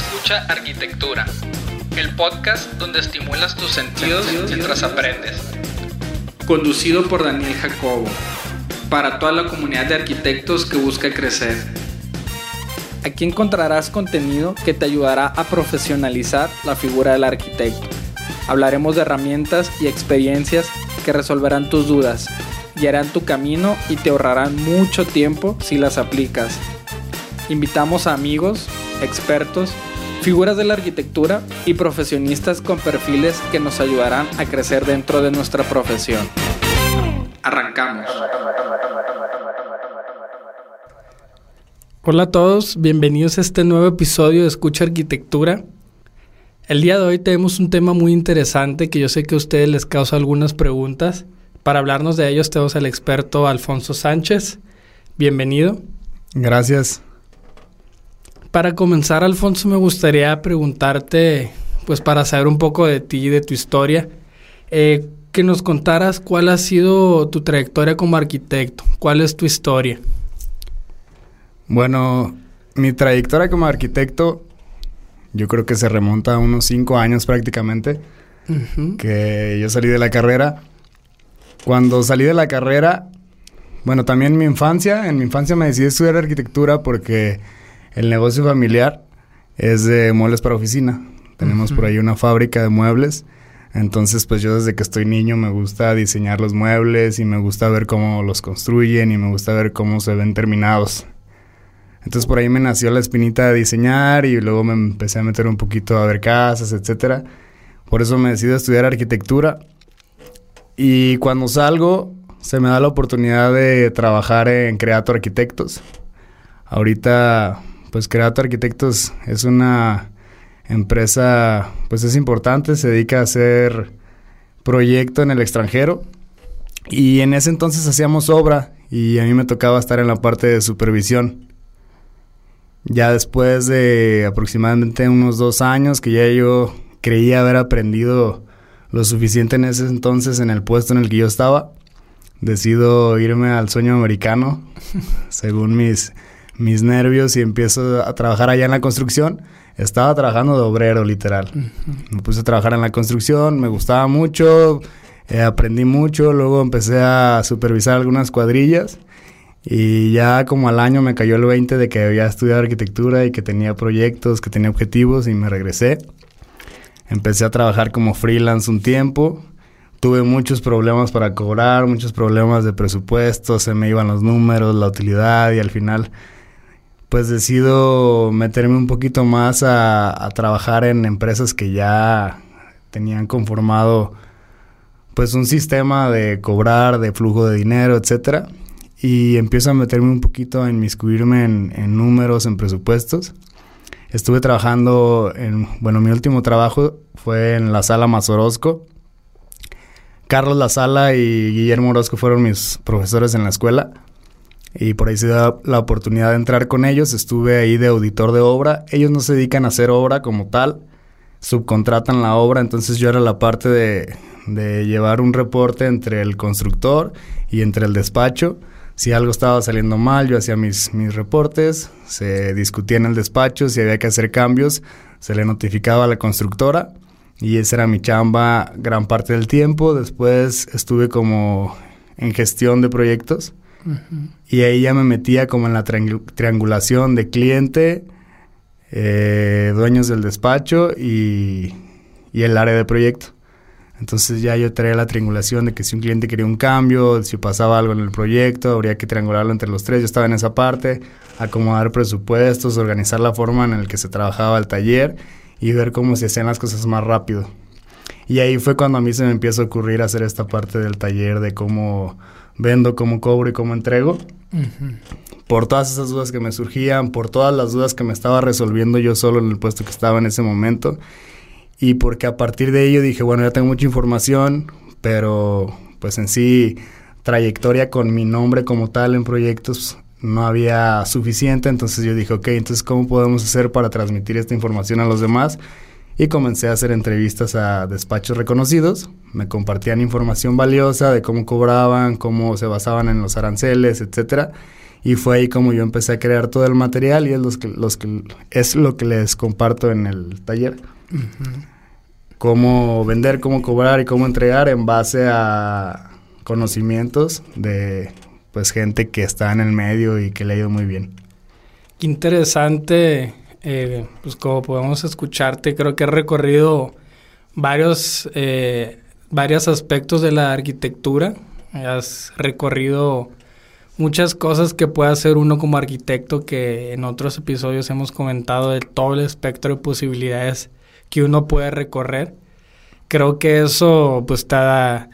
Escucha Arquitectura, el podcast donde estimulas tus sentidos mientras aprendes. Conducido por Daniel Jacobo, para toda la comunidad de arquitectos que busca crecer. Aquí encontrarás contenido que te ayudará a profesionalizar la figura del arquitecto. Hablaremos de herramientas y experiencias que resolverán tus dudas, guiarán tu camino y te ahorrarán mucho tiempo si las aplicas. Invitamos a amigos, expertos, figuras de la arquitectura y profesionistas con perfiles que nos ayudarán a crecer dentro de nuestra profesión. Arrancamos. Hola a todos, bienvenidos a este nuevo episodio de Escucha Arquitectura. El día de hoy tenemos un tema muy interesante que yo sé que a ustedes les causa algunas preguntas. Para hablarnos de ellos tenemos al experto Alfonso Sánchez. Bienvenido. Gracias. Para comenzar, Alfonso, me gustaría preguntarte, pues para saber un poco de ti y de tu historia, eh, que nos contaras cuál ha sido tu trayectoria como arquitecto, cuál es tu historia. Bueno, mi trayectoria como arquitecto, yo creo que se remonta a unos cinco años prácticamente, que yo salí de la carrera. Cuando salí de la carrera, bueno, también mi infancia, en mi infancia me decidí estudiar arquitectura porque el negocio familiar es de muebles para oficina. Tenemos por ahí una fábrica de muebles. Entonces, pues yo desde que estoy niño me gusta diseñar los muebles y me gusta ver cómo los construyen y me gusta ver cómo se ven terminados. Entonces por ahí me nació la espinita de diseñar y luego me empecé a meter un poquito a ver casas, etcétera. Por eso me decidí a estudiar arquitectura. Y cuando salgo, se me da la oportunidad de trabajar en Creato Arquitectos. Ahorita pues Creato Arquitectos es una empresa, pues es importante, se dedica a hacer proyecto en el extranjero. Y en ese entonces hacíamos obra y a mí me tocaba estar en la parte de supervisión. Ya después de aproximadamente unos dos años que ya yo creía haber aprendido lo suficiente en ese entonces en el puesto en el que yo estaba, decido irme al sueño americano, según mis mis nervios y empiezo a trabajar allá en la construcción. Estaba trabajando de obrero, literal. Me puse a trabajar en la construcción, me gustaba mucho, eh, aprendí mucho, luego empecé a supervisar algunas cuadrillas y ya como al año me cayó el 20 de que había estudiado arquitectura y que tenía proyectos, que tenía objetivos y me regresé. Empecé a trabajar como freelance un tiempo. Tuve muchos problemas para cobrar, muchos problemas de presupuesto, se me iban los números, la utilidad y al final pues decido meterme un poquito más a, trabajar en empresas que ya tenían conformado pues un sistema de cobrar, de flujo de dinero, etcétera. Y empiezo a meterme un poquito a inmiscuirme en, números, en presupuestos. Estuve trabajando en, bueno, mi último trabajo fue en la sala Mazorosco. Carlos La Sala y Guillermo Orozco fueron mis profesores en la escuela y por ahí se da la oportunidad de entrar con ellos. Estuve ahí de auditor de obra. Ellos no se dedican a hacer obra como tal, subcontratan la obra, entonces yo era la parte de, de llevar un reporte entre el constructor y entre el despacho. Si algo estaba saliendo mal, yo hacía mis, mis reportes, se discutía en el despacho, si había que hacer cambios, se le notificaba a la constructora y esa era mi chamba gran parte del tiempo. Después estuve como en gestión de proyectos y ahí ya me metía como en la triangulación de cliente, eh, dueños del despacho y, el área de proyecto. Entonces ya yo traía la triangulación de que si un cliente quería un cambio, si pasaba algo en el proyecto, habría que triangularlo entre los tres. Yo estaba en esa parte, acomodar presupuestos, organizar la forma en la que se trabajaba el taller y ver cómo se hacían las cosas más rápido. Y ahí fue cuando a mí se me empieza a ocurrir hacer esta parte del taller de cómo vendo, cómo cobro y cómo entrego. Por todas esas dudas que me surgían, por todas las dudas que me estaba resolviendo yo solo en el puesto que estaba en ese momento. Y porque a partir de ello dije, bueno, ya tengo mucha información, pero pues en sí trayectoria con mi nombre como tal en proyectos no había suficiente, entonces yo dije, ok, entonces ¿cómo podemos hacer para transmitir esta información a los demás? Y comencé a hacer entrevistas a despachos reconocidos. Me compartían información valiosa de cómo cobraban, cómo se basaban en los aranceles, etcétera. Y fue ahí como yo empecé a crear todo el material y es, los que, los que, es lo que les comparto en el taller. Cómo vender, cómo cobrar y cómo entregar en base a conocimientos de pues gente que está en el medio y que le ha ido muy bien. Qué interesante, eh, pues como podemos escucharte, creo que has recorrido varios, eh, varios aspectos de la arquitectura, has recorrido muchas cosas que puede hacer uno como arquitecto que en otros episodios hemos comentado de todo el espectro de posibilidades que uno puede recorrer. Creo que eso pues te ha,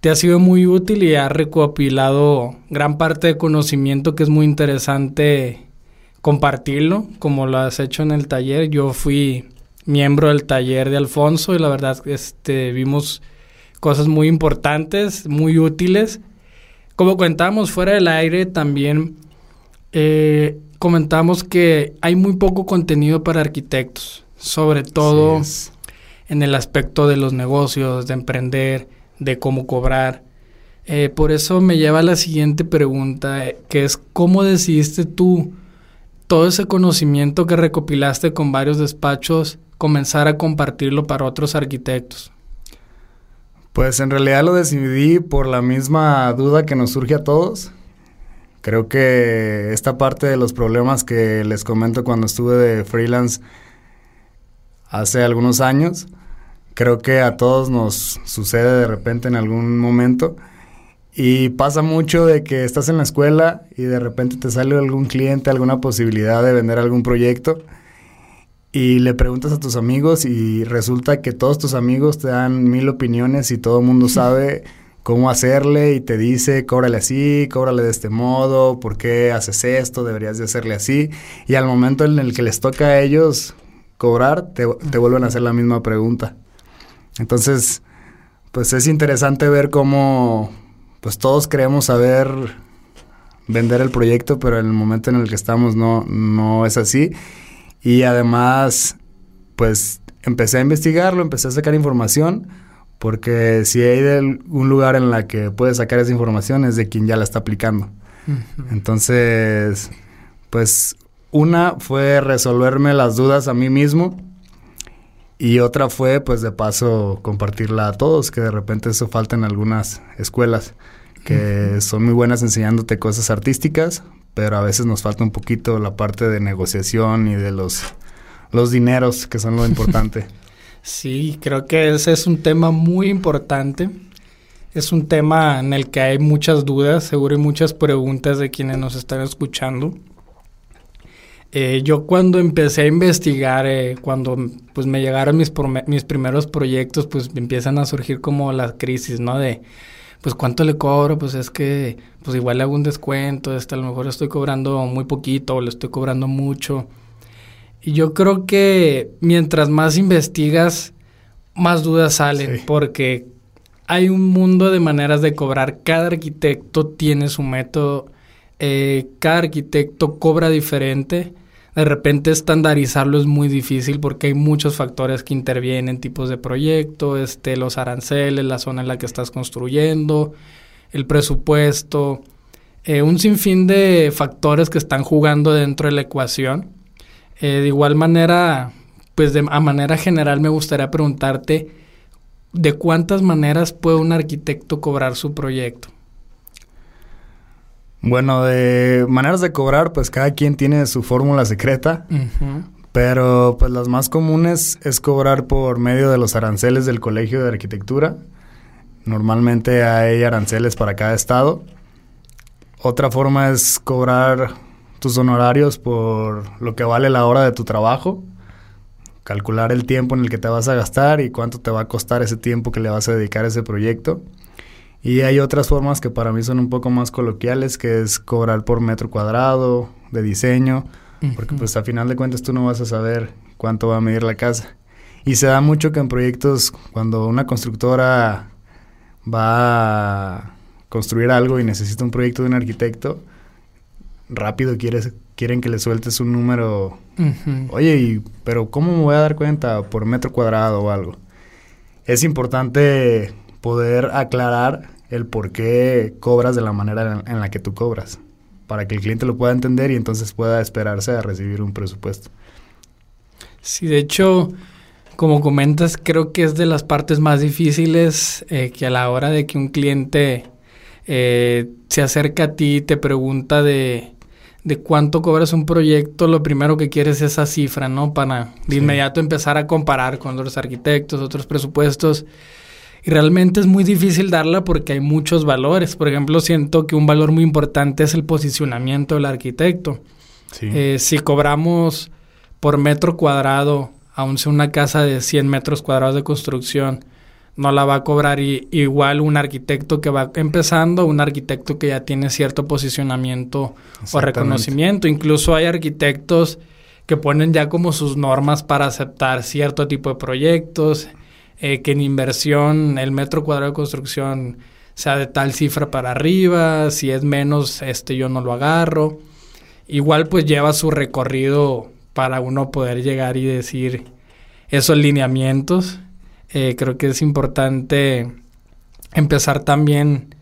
te ha sido muy útil y ha recopilado gran parte de conocimiento que es muy interesante compartirlo, como lo has hecho en el taller. Yo fui miembro del taller de Alfonso y la verdad este, vimos cosas muy importantes, muy útiles como comentábamos fuera del aire, también eh, comentamos que hay muy poco contenido para arquitectos, sobre todo en el aspecto de los negocios, de emprender, de cómo cobrar. Eh, por eso me lleva a la siguiente pregunta, que es cómo decidiste tú todo ese conocimiento que recopilaste con varios despachos comenzar a compartirlo para otros arquitectos. Pues en realidad lo decidí por la misma duda que nos surge a todos. Creo que esta parte de los problemas que les comento cuando estuve de freelance hace algunos años, creo que a todos nos sucede de repente en algún momento. Y pasa mucho de que estás en la escuela y de repente te sale algún cliente, alguna posibilidad de vender algún proyecto y le preguntas a tus amigos y resulta que todos tus amigos te dan mil opiniones y todo el mundo sabe cómo hacerle y te dice, cóbrale así, cóbrale de este modo, ¿por qué haces esto? Deberías de hacerle así. Y al momento en el que les toca a ellos cobrar, te, te vuelven a hacer la misma pregunta. Entonces, pues es interesante ver cómo pues todos queremos saber vender el proyecto, pero en el momento en el que estamos no, no es así. Y además, pues empecé a investigarlo, empecé a sacar información, porque si hay de un lugar en la que puedes sacar esa información es de quien ya la está aplicando. Entonces, pues una fue resolverme las dudas a mí mismo y otra fue, pues de paso, compartirla a todos, que de repente eso falta en algunas escuelas, que son muy buenas enseñándote cosas artísticas, pero a veces nos falta un poquito la parte de negociación y de los, los dineros, que son lo importante. sí, creo que ese es un tema muy importante. Es un tema en el que hay muchas dudas, seguro hay muchas preguntas de quienes nos están escuchando. Eh, yo cuando empecé a investigar, eh, cuando pues me llegaron mis, mis primeros proyectos, pues empiezan a surgir como las crisis, ¿no? De, pues cuánto le cobro, pues es que pues igual le hago un descuento, este, a lo mejor estoy cobrando muy poquito o le estoy cobrando mucho. Y yo creo que mientras más investigas, más dudas salen, porque hay un mundo de maneras de cobrar. Cada arquitecto tiene su método, eh, cada arquitecto cobra diferente de repente estandarizarlo es muy difícil porque hay muchos factores que intervienen, tipos de proyecto, este, los aranceles, la zona en la que estás construyendo, el presupuesto, eh, un sinfín de factores que están jugando dentro de la ecuación. Eh, de igual manera, pues de, a manera general me gustaría preguntarte, ¿de cuántas maneras puede un arquitecto cobrar su proyecto? Bueno, de maneras de cobrar, pues cada quien tiene su fórmula secreta. Pero pues las más comunes es cobrar por medio de los aranceles del Colegio de Arquitectura. Normalmente hay aranceles para cada estado. Otra forma es cobrar tus honorarios por lo que vale la hora de tu trabajo. Calcular el tiempo en el que te vas a gastar y cuánto te va a costar ese tiempo que le vas a dedicar a ese proyecto. Y hay otras formas que para mí son un poco más coloquiales, que es cobrar por metro cuadrado de diseño, porque pues a final de cuentas tú no vas a saber cuánto va a medir la casa. Y se da mucho que en proyectos, cuando una constructora va a construir algo y necesita un proyecto de un arquitecto, rápido quieres, quieren que le sueltes un número. Oye, y, pero ¿cómo me voy a dar cuenta por metro cuadrado o algo? Es importante poder aclarar el por qué cobras de la manera en, la que tú cobras, para que el cliente lo pueda entender y entonces pueda esperarse a recibir un presupuesto. Sí, de hecho, como comentas, creo que es de las partes más difíciles eh, que a la hora de que un cliente eh, se acerca a ti y te pregunta de, de, cuánto cobras un proyecto, lo primero que quieres es esa cifra, ¿no? Para de inmediato empezar a comparar con otros arquitectos, otros presupuestos. Y realmente es muy difícil darla porque hay muchos valores. Por ejemplo, siento que un valor muy importante es el posicionamiento del arquitecto. Eh, si cobramos por metro cuadrado, aun sea una casa de 100 metros cuadrados de construcción, no la va a cobrar igual un arquitecto que va empezando, un arquitecto que ya tiene cierto posicionamiento o reconocimiento. Incluso hay arquitectos que ponen ya como sus normas para aceptar cierto tipo de proyectos, eh, que en inversión el metro cuadrado de construcción sea de tal cifra para arriba, si es menos, este yo no lo agarro. Igual pues lleva su recorrido para uno poder llegar y decir esos lineamientos. Eh, creo que es importante empezar también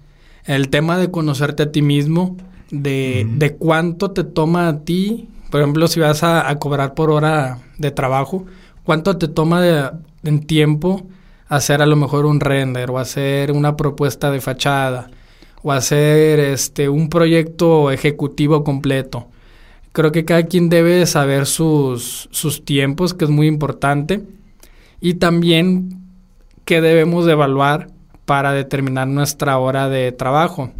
el tema de conocerte a ti mismo, de, de cuánto te toma a ti, por ejemplo, si vas a, cobrar por hora de trabajo, cuánto te toma de, en tiempo hacer a lo mejor un render o hacer una propuesta de fachada o hacer este un proyecto ejecutivo completo. Creo que cada quien debe saber sus, sus tiempos, que es muy importante, y también qué debemos de evaluar para determinar nuestra hora de trabajo.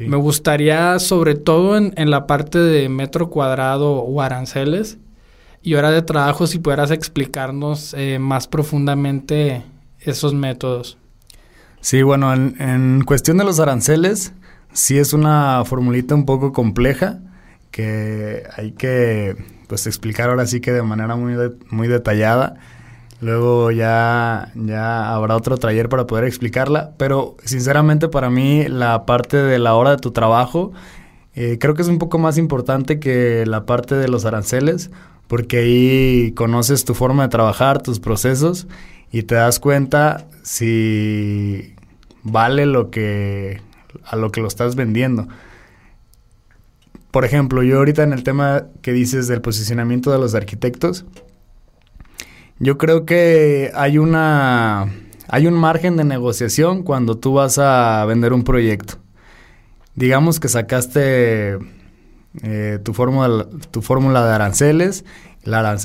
Me gustaría, sobre todo en, en, la parte de metro cuadrado o aranceles y hora de trabajo, si pudieras explicarnos eh, más profundamente esos métodos. Sí, bueno, en, cuestión de los aranceles, sí es una formulita un poco compleja que hay que pues explicar ahora sí que de manera muy, muy detallada. Luego ya, ya habrá otro taller para poder explicarla, pero sinceramente para mí la parte de la hora de tu trabajo eh, creo que es un poco más importante que la parte de los aranceles, porque ahí conoces tu forma de trabajar, tus procesos y te das cuenta si vale lo que a lo que lo estás vendiendo por ejemplo, yo ahorita en el tema que dices del posicionamiento de los arquitectos, yo creo que hay una hay un margen de negociación cuando tú vas a vender un proyecto. Digamos que sacaste eh, tu fórmula tu fórmula de aranceles,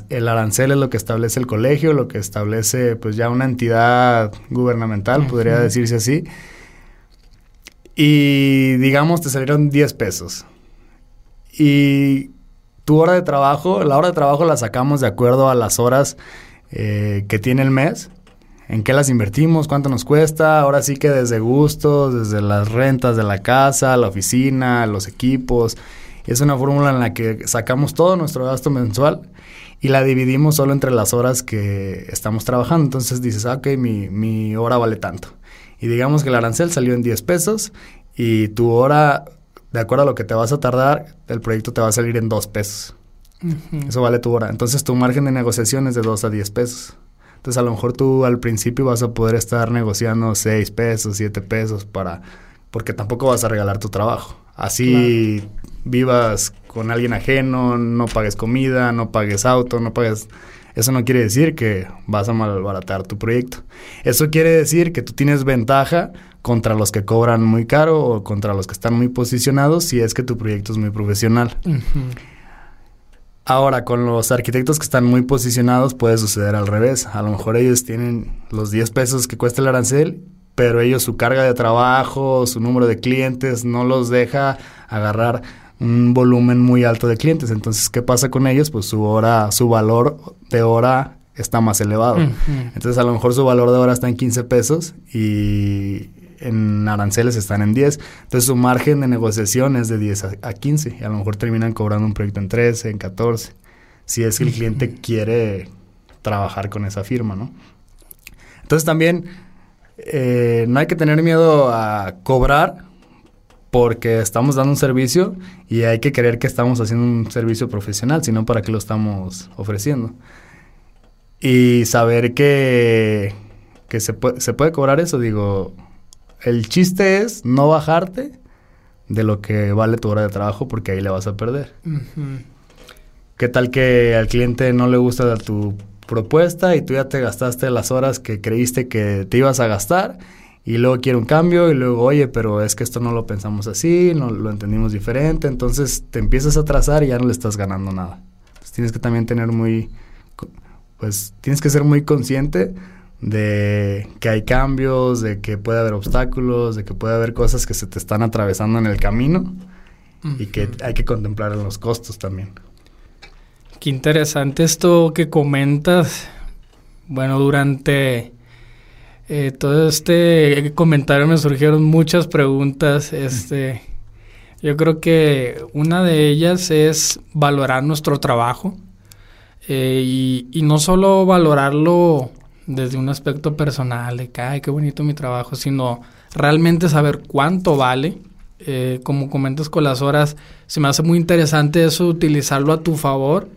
el arancel es lo que establece el colegio, lo que establece pues ya una entidad gubernamental, podría decirse así. Y digamos te salieron 10 pesos. Y tu hora de trabajo, la hora de trabajo la sacamos de acuerdo a las horas eh, que tiene el mes, en qué las invertimos, cuánto nos cuesta, ahora sí que desde gustos, desde las rentas de la casa, la oficina, los equipos. Es una fórmula en la que sacamos todo nuestro gasto mensual y la dividimos solo entre las horas que estamos trabajando. Entonces dices, ah, ok, mi, mi hora vale tanto. Y digamos que el arancel salió en 10 pesos y tu hora de acuerdo a lo que te vas a tardar, el proyecto te va a salir en dos pesos. Eso vale tu hora. Entonces tu margen de negociación es de 2 a 10 pesos. Entonces a lo mejor tú al principio vas a poder estar negociando 6 pesos, 7 pesos para... Porque tampoco vas a regalar tu trabajo. Así vivas con alguien ajeno, no pagues comida, no pagues auto, no pagues... Eso no quiere decir que vas a malbaratar tu proyecto. Eso quiere decir que tú tienes ventaja contra los que cobran muy caro o contra los que están muy posicionados si es que tu proyecto es muy profesional. Ahora, con los arquitectos que están muy posicionados puede suceder al revés. A lo mejor ellos tienen los 10 pesos que cuesta el arancel, pero ellos su carga de trabajo, su número de clientes no los deja agarrar un volumen muy alto de clientes. Entonces, ¿qué pasa con ellos? Pues su hora, su valor de hora está más elevado. Entonces, a lo mejor su valor de hora está en 15 pesos y en aranceles están en 10. Entonces su margen de negociación es de 10 a, 15 y a lo mejor terminan cobrando un proyecto en 13, en 14, si es que el cliente quiere trabajar con esa firma, ¿no? Entonces también eh, no hay que tener miedo a cobrar porque estamos dando un servicio y hay que creer que estamos haciendo un servicio profesional, sino para qué lo estamos ofreciendo. Y saber que, que se, puede, se puede cobrar eso, digo, el chiste es no bajarte de lo que vale tu hora de trabajo porque ahí le vas a perder. ¿Qué tal que al cliente no le gusta tu propuesta y tú ya te gastaste las horas que creíste que te ibas a gastar y luego quiere un cambio y luego, oye, pero es que esto no lo pensamos así, no lo entendimos diferente, entonces te empiezas a trazar y ya no le estás ganando nada. tienes que también tener muy, pues tienes que ser muy consciente de que hay cambios, de que puede haber obstáculos, de que puede haber cosas que se te están atravesando en el camino y que hay que contemplar los costos también. Qué interesante esto que comentas. Bueno, durante eh, todo este comentario me surgieron muchas preguntas. Este, yo creo que una de ellas es valorar nuestro trabajo eh, y, no solo valorarlo desde un aspecto personal, de que, ay, qué bonito mi trabajo, sino realmente saber cuánto vale. Eh, como comentas con las horas, se me hace muy interesante eso, utilizarlo a tu favor.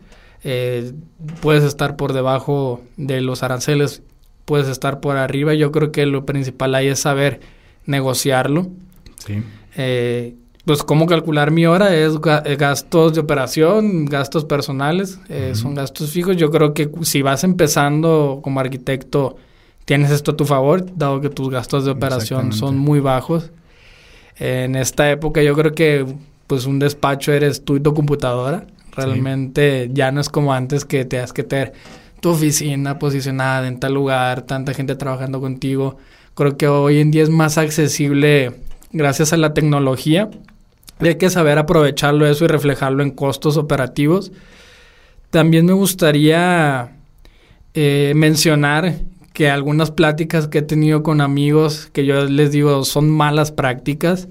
Eh, puedes estar por debajo de los aranceles, puedes estar por arriba. Yo creo que lo principal ahí es saber negociarlo. Sí. Eh, pues cómo calcular mi hora es eh, gastos de operación, gastos personales, eh, son gastos fijos. Yo creo que si vas empezando como arquitecto, tienes esto a tu favor, dado que tus gastos de operación son muy bajos. en esta época yo creo que pues un despacho eres tú y tu computadora. Realmente ya no es como antes que te has que tener tu oficina posicionada en tal lugar, tanta gente trabajando contigo. Creo que hoy en día es más accesible gracias a la tecnología hay que saber aprovecharlo eso y reflejarlo en costos operativos. También me gustaría eh, mencionar que algunas pláticas que he tenido con amigos, que yo les digo son malas prácticas,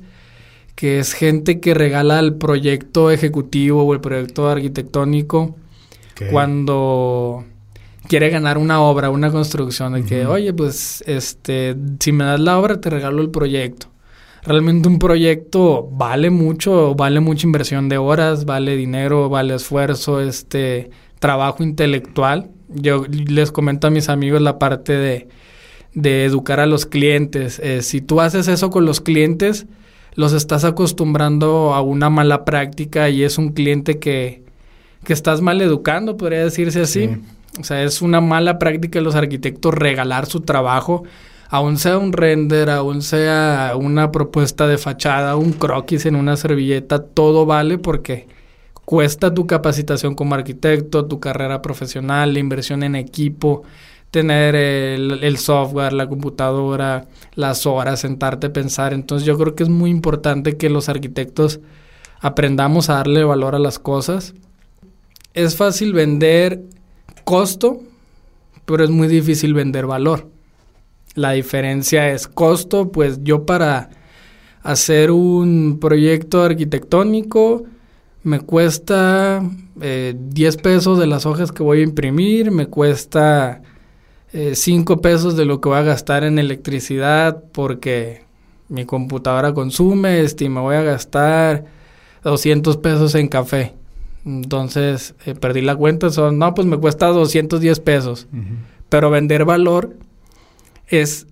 que es gente que regala el proyecto ejecutivo o el proyecto arquitectónico cuando quiere ganar una obra, una construcción, de que, oye, pues, este, si me das la obra, te regalo el proyecto realmente un proyecto vale mucho, vale mucha inversión de horas, vale dinero, vale esfuerzo, este trabajo intelectual. Yo les comento a mis amigos la parte de, de educar a los clientes. Eh, si tú haces eso con los clientes, los estás acostumbrando a una mala práctica y es un cliente que, que estás mal educando, podría decirse así. O sea, es una mala práctica de los arquitectos regalar su trabajo aún sea un render, aún sea una propuesta de fachada, un croquis en una servilleta, todo vale porque cuesta tu capacitación como arquitecto, tu carrera profesional, la inversión en equipo, tener el, software, la computadora, las horas, sentarte a pensar. Entonces yo creo que es muy importante que los arquitectos aprendamos a darle valor a las cosas. Es fácil vender costo, pero es muy difícil vender valor. La diferencia es costo, pues yo para hacer un proyecto arquitectónico me cuesta 10 eh, pesos de las hojas que voy a imprimir, me cuesta 5 eh, pesos de lo que voy a gastar en electricidad porque mi computadora consume, este, me voy a gastar 200 pesos en café. Entonces, eh, perdí la cuenta, son, no, pues me cuesta 210 pesos. Pero vender valor es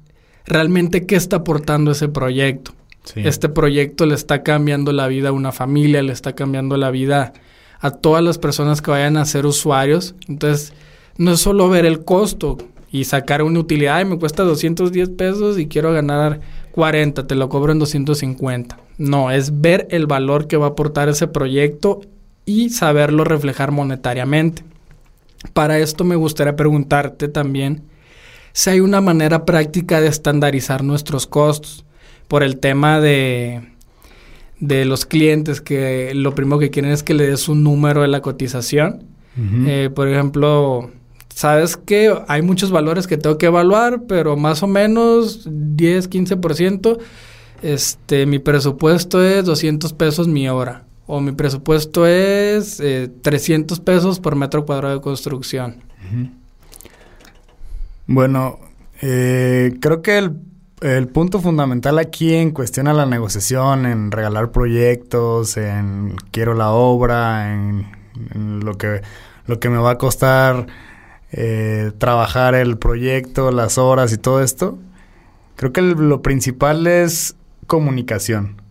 realmente qué está aportando ese proyecto. Este proyecto le está cambiando la vida a una familia, le está cambiando la vida a todas las personas que vayan a ser usuarios. Entonces, no es solo ver el costo y sacar una utilidad, y me cuesta 210 pesos y quiero ganar 40, te lo cobro en 250. No, es ver el valor que va a aportar ese proyecto y saberlo reflejar monetariamente. Para esto me gustaría preguntarte también, si hay una manera práctica de estandarizar nuestros costos por el tema de, de los clientes que lo primero que quieren es que le des un número de la cotización. Eh, por ejemplo, sabes que hay muchos valores que tengo que evaluar, pero más o menos 10, 15%, este, mi presupuesto es 200 pesos mi hora. O mi presupuesto es 300 eh, pesos por metro cuadrado de construcción. Bueno, eh, creo que el, punto fundamental aquí en cuestión a la negociación, en regalar proyectos, en quiero la obra, en, lo, que, lo que me va a costar eh, trabajar el proyecto, las horas y todo esto, creo que lo principal es comunicación.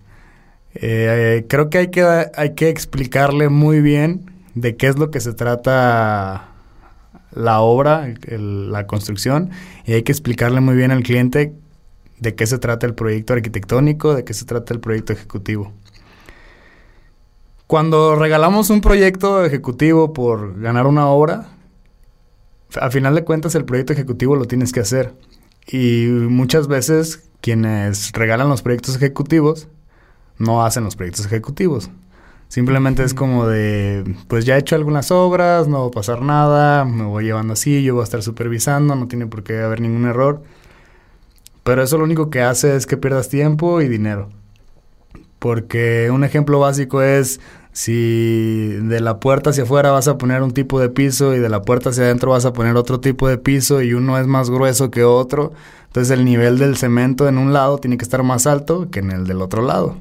Eh, creo que hay, que hay que explicarle muy bien de qué es lo que se trata la obra, la construcción, y hay que explicarle muy bien al cliente de qué se trata el proyecto arquitectónico, de qué se trata el proyecto ejecutivo. Cuando regalamos un proyecto ejecutivo por ganar una obra, a final de cuentas el proyecto ejecutivo lo tienes que hacer. Y muchas veces quienes regalan los proyectos ejecutivos no hacen los proyectos ejecutivos. Simplemente es como de, pues ya he hecho algunas obras, no va a pasar nada, me voy llevando así, yo voy a estar supervisando, no tiene por qué haber ningún error. Pero eso lo único que hace es que pierdas tiempo y dinero. Porque un ejemplo básico es si de la puerta hacia afuera vas a poner un tipo de piso y de la puerta hacia adentro vas a poner otro tipo de piso y uno es más grueso que otro, entonces el nivel del cemento en un lado tiene que estar más alto que en el del otro lado.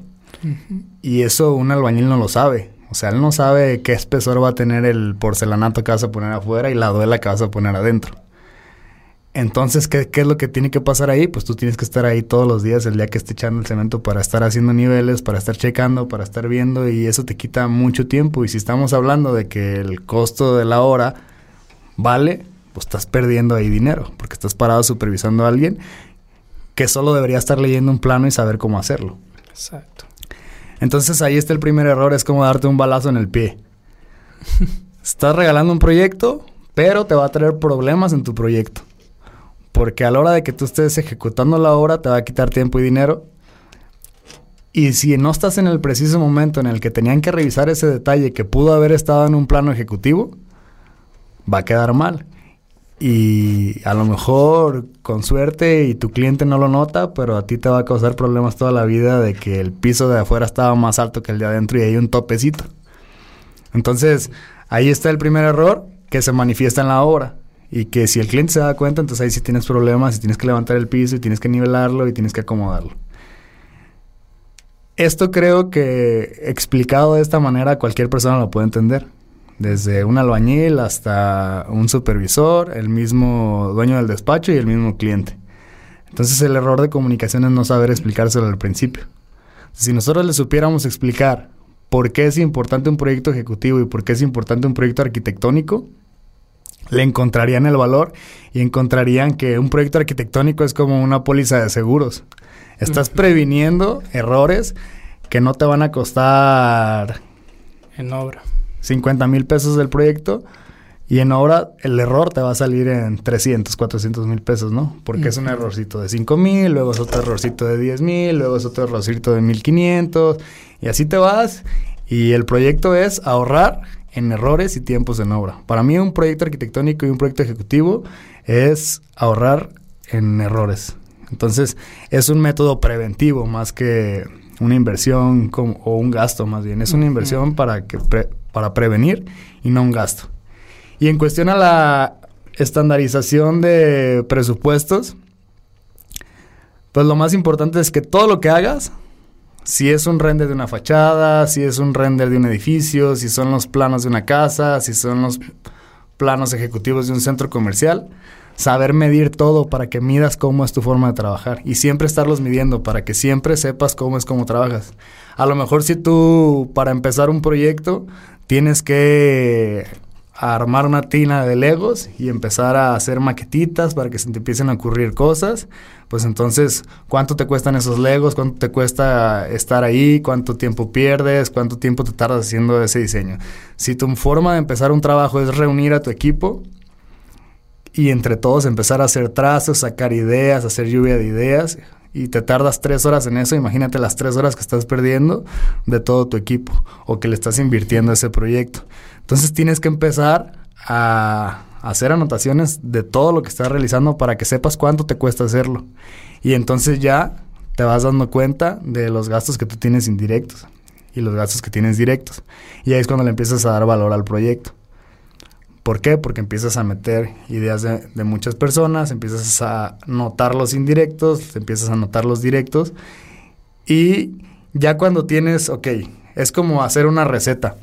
Y eso un albañil no lo sabe. O sea, él no sabe qué espesor va a tener el porcelanato que vas a poner afuera y la duela que vas a poner adentro. Entonces, ¿qué, es lo que tiene que pasar ahí? Pues tú tienes que estar ahí todos los días, el día que esté echando el cemento, para estar haciendo niveles, para estar checando, para estar viendo, y eso te quita mucho tiempo. Y si estamos hablando de que el costo de la hora vale, pues estás perdiendo ahí dinero, porque estás parado supervisando a alguien que solo debería estar leyendo un plano y saber cómo hacerlo. Exacto. Entonces ahí está el primer error, es como darte un balazo en el pie. estás regalando un proyecto, pero te va a traer problemas en tu proyecto. Porque a la hora de que tú estés ejecutando la obra te va a quitar tiempo y dinero. Y si no estás en el preciso momento en el que tenían que revisar ese detalle que pudo haber estado en un plano ejecutivo, va a quedar mal. Y a lo mejor con suerte y tu cliente no lo nota, pero a ti te va a causar problemas toda la vida de que el piso de afuera estaba más alto que el de adentro y hay un topecito. Entonces, ahí está el primer error que se manifiesta en la obra. Y que si el cliente se da cuenta, entonces ahí sí tienes problemas y tienes que levantar el piso y tienes que nivelarlo y tienes que acomodarlo. Esto creo que explicado de esta manera cualquier persona lo puede entender. Desde un albañil hasta un supervisor, el mismo dueño del despacho y el mismo cliente. Entonces el error de comunicación es no saber explicárselo al principio. Si nosotros le supiéramos explicar por qué es importante un proyecto ejecutivo y por qué es importante un proyecto arquitectónico, le encontrarían el valor y encontrarían que un proyecto arquitectónico es como una póliza de seguros. Estás previniendo errores que no te van a costar... En obra. 50 mil pesos del proyecto y en obra el error te va a salir en 300, 400 mil pesos, ¿no? Porque es un errorcito de 5 mil, luego es otro errorcito de 10 mil, luego es otro errorcito de 1500 y así te vas y el proyecto es ahorrar en errores y tiempos en obra. Para mí un proyecto arquitectónico y un proyecto ejecutivo es ahorrar en errores. Entonces es un método preventivo más que una inversión o un gasto más bien. Es una inversión para, que para prevenir y no un gasto. Y en cuestión a la estandarización de presupuestos, pues lo más importante es que todo lo que hagas si es un render de una fachada, si es un render de un edificio, si son los planos de una casa, si son los planos ejecutivos de un centro comercial, saber medir todo para que midas cómo es tu forma de trabajar y siempre estarlos midiendo para que siempre sepas cómo es cómo trabajas. A lo mejor si tú para empezar un proyecto tienes que armar una tina de legos y empezar a hacer maquetitas para que se te empiecen a ocurrir cosas, pues entonces, ¿cuánto te cuestan esos legos? ¿Cuánto te cuesta estar ahí? ¿Cuánto tiempo pierdes? ¿Cuánto tiempo te tardas haciendo ese diseño? Si tu forma de empezar un trabajo es reunir a tu equipo y entre todos empezar a hacer trazos, sacar ideas, hacer lluvia de ideas, y te tardas tres horas en eso, imagínate las tres horas que estás perdiendo de todo tu equipo o que le estás invirtiendo a ese proyecto. Entonces tienes que empezar a hacer anotaciones de todo lo que estás realizando para que sepas cuánto te cuesta hacerlo. Y entonces ya te vas dando cuenta de los gastos que tú tienes indirectos y los gastos que tienes directos. Y ahí es cuando le empiezas a dar valor al proyecto. ¿Por qué? Porque empiezas a meter ideas de, de, muchas personas, empiezas a notar los indirectos, empiezas a notar los directos. Y ya cuando tienes, ok, es como hacer una receta.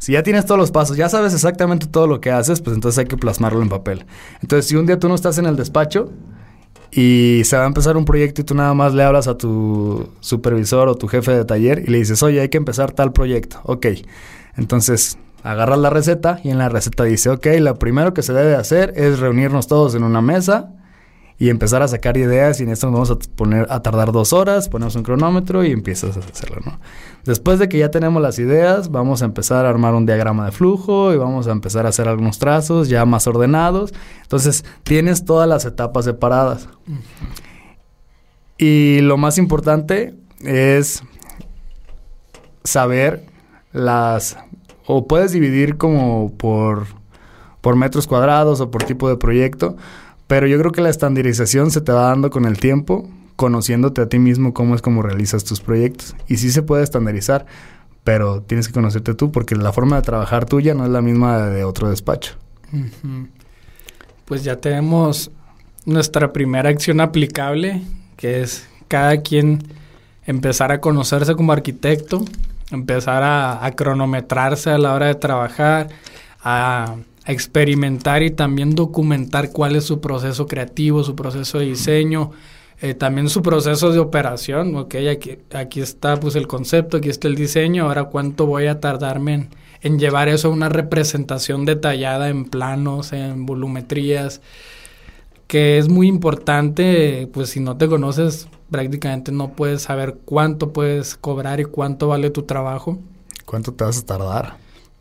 Si ya tienes todos los pasos, ya sabes exactamente todo lo que haces, pues entonces hay que plasmarlo en papel. Entonces, si un día tú no estás en el despacho y se va a empezar un proyecto y tú nada más le hablas a tu supervisor o tu jefe de taller y le dices, oye, hay que empezar tal proyecto. Ok, entonces agarras la receta y en la receta dice, ok, lo primero que se debe hacer es reunirnos todos en una mesa y empezar a sacar ideas y en esto nos vamos a poner a tardar dos horas, ponemos un cronómetro y empiezas a hacerlo, ¿no? Después de que ya tenemos las ideas, vamos a empezar a armar un diagrama de flujo y vamos a empezar a hacer algunos trazos ya más ordenados. Entonces, tienes todas las etapas separadas. Y lo más importante es saber las o puedes dividir como por por metros cuadrados o por tipo de proyecto, pero yo creo que la estandarización se te va dando con el tiempo, conociéndote a ti mismo cómo es como realizas tus proyectos. Y sí se puede estandarizar, pero tienes que conocerte tú porque la forma de trabajar tuya no es la misma de otro despacho. Pues ya tenemos nuestra primera acción aplicable, que es cada quien empezar a conocerse como arquitecto, empezar a, a cronometrarse a la hora de trabajar, a experimentar y también documentar cuál es su proceso creativo, su proceso de diseño, eh, también su proceso de operación, ok, aquí, aquí está pues el concepto, aquí está el diseño, ahora cuánto voy a tardarme en, llevar eso a una representación detallada en planos, en volumetrías, que es muy importante, pues si no te conoces prácticamente no puedes saber cuánto puedes cobrar y cuánto vale tu trabajo. ¿Cuánto te vas a tardar?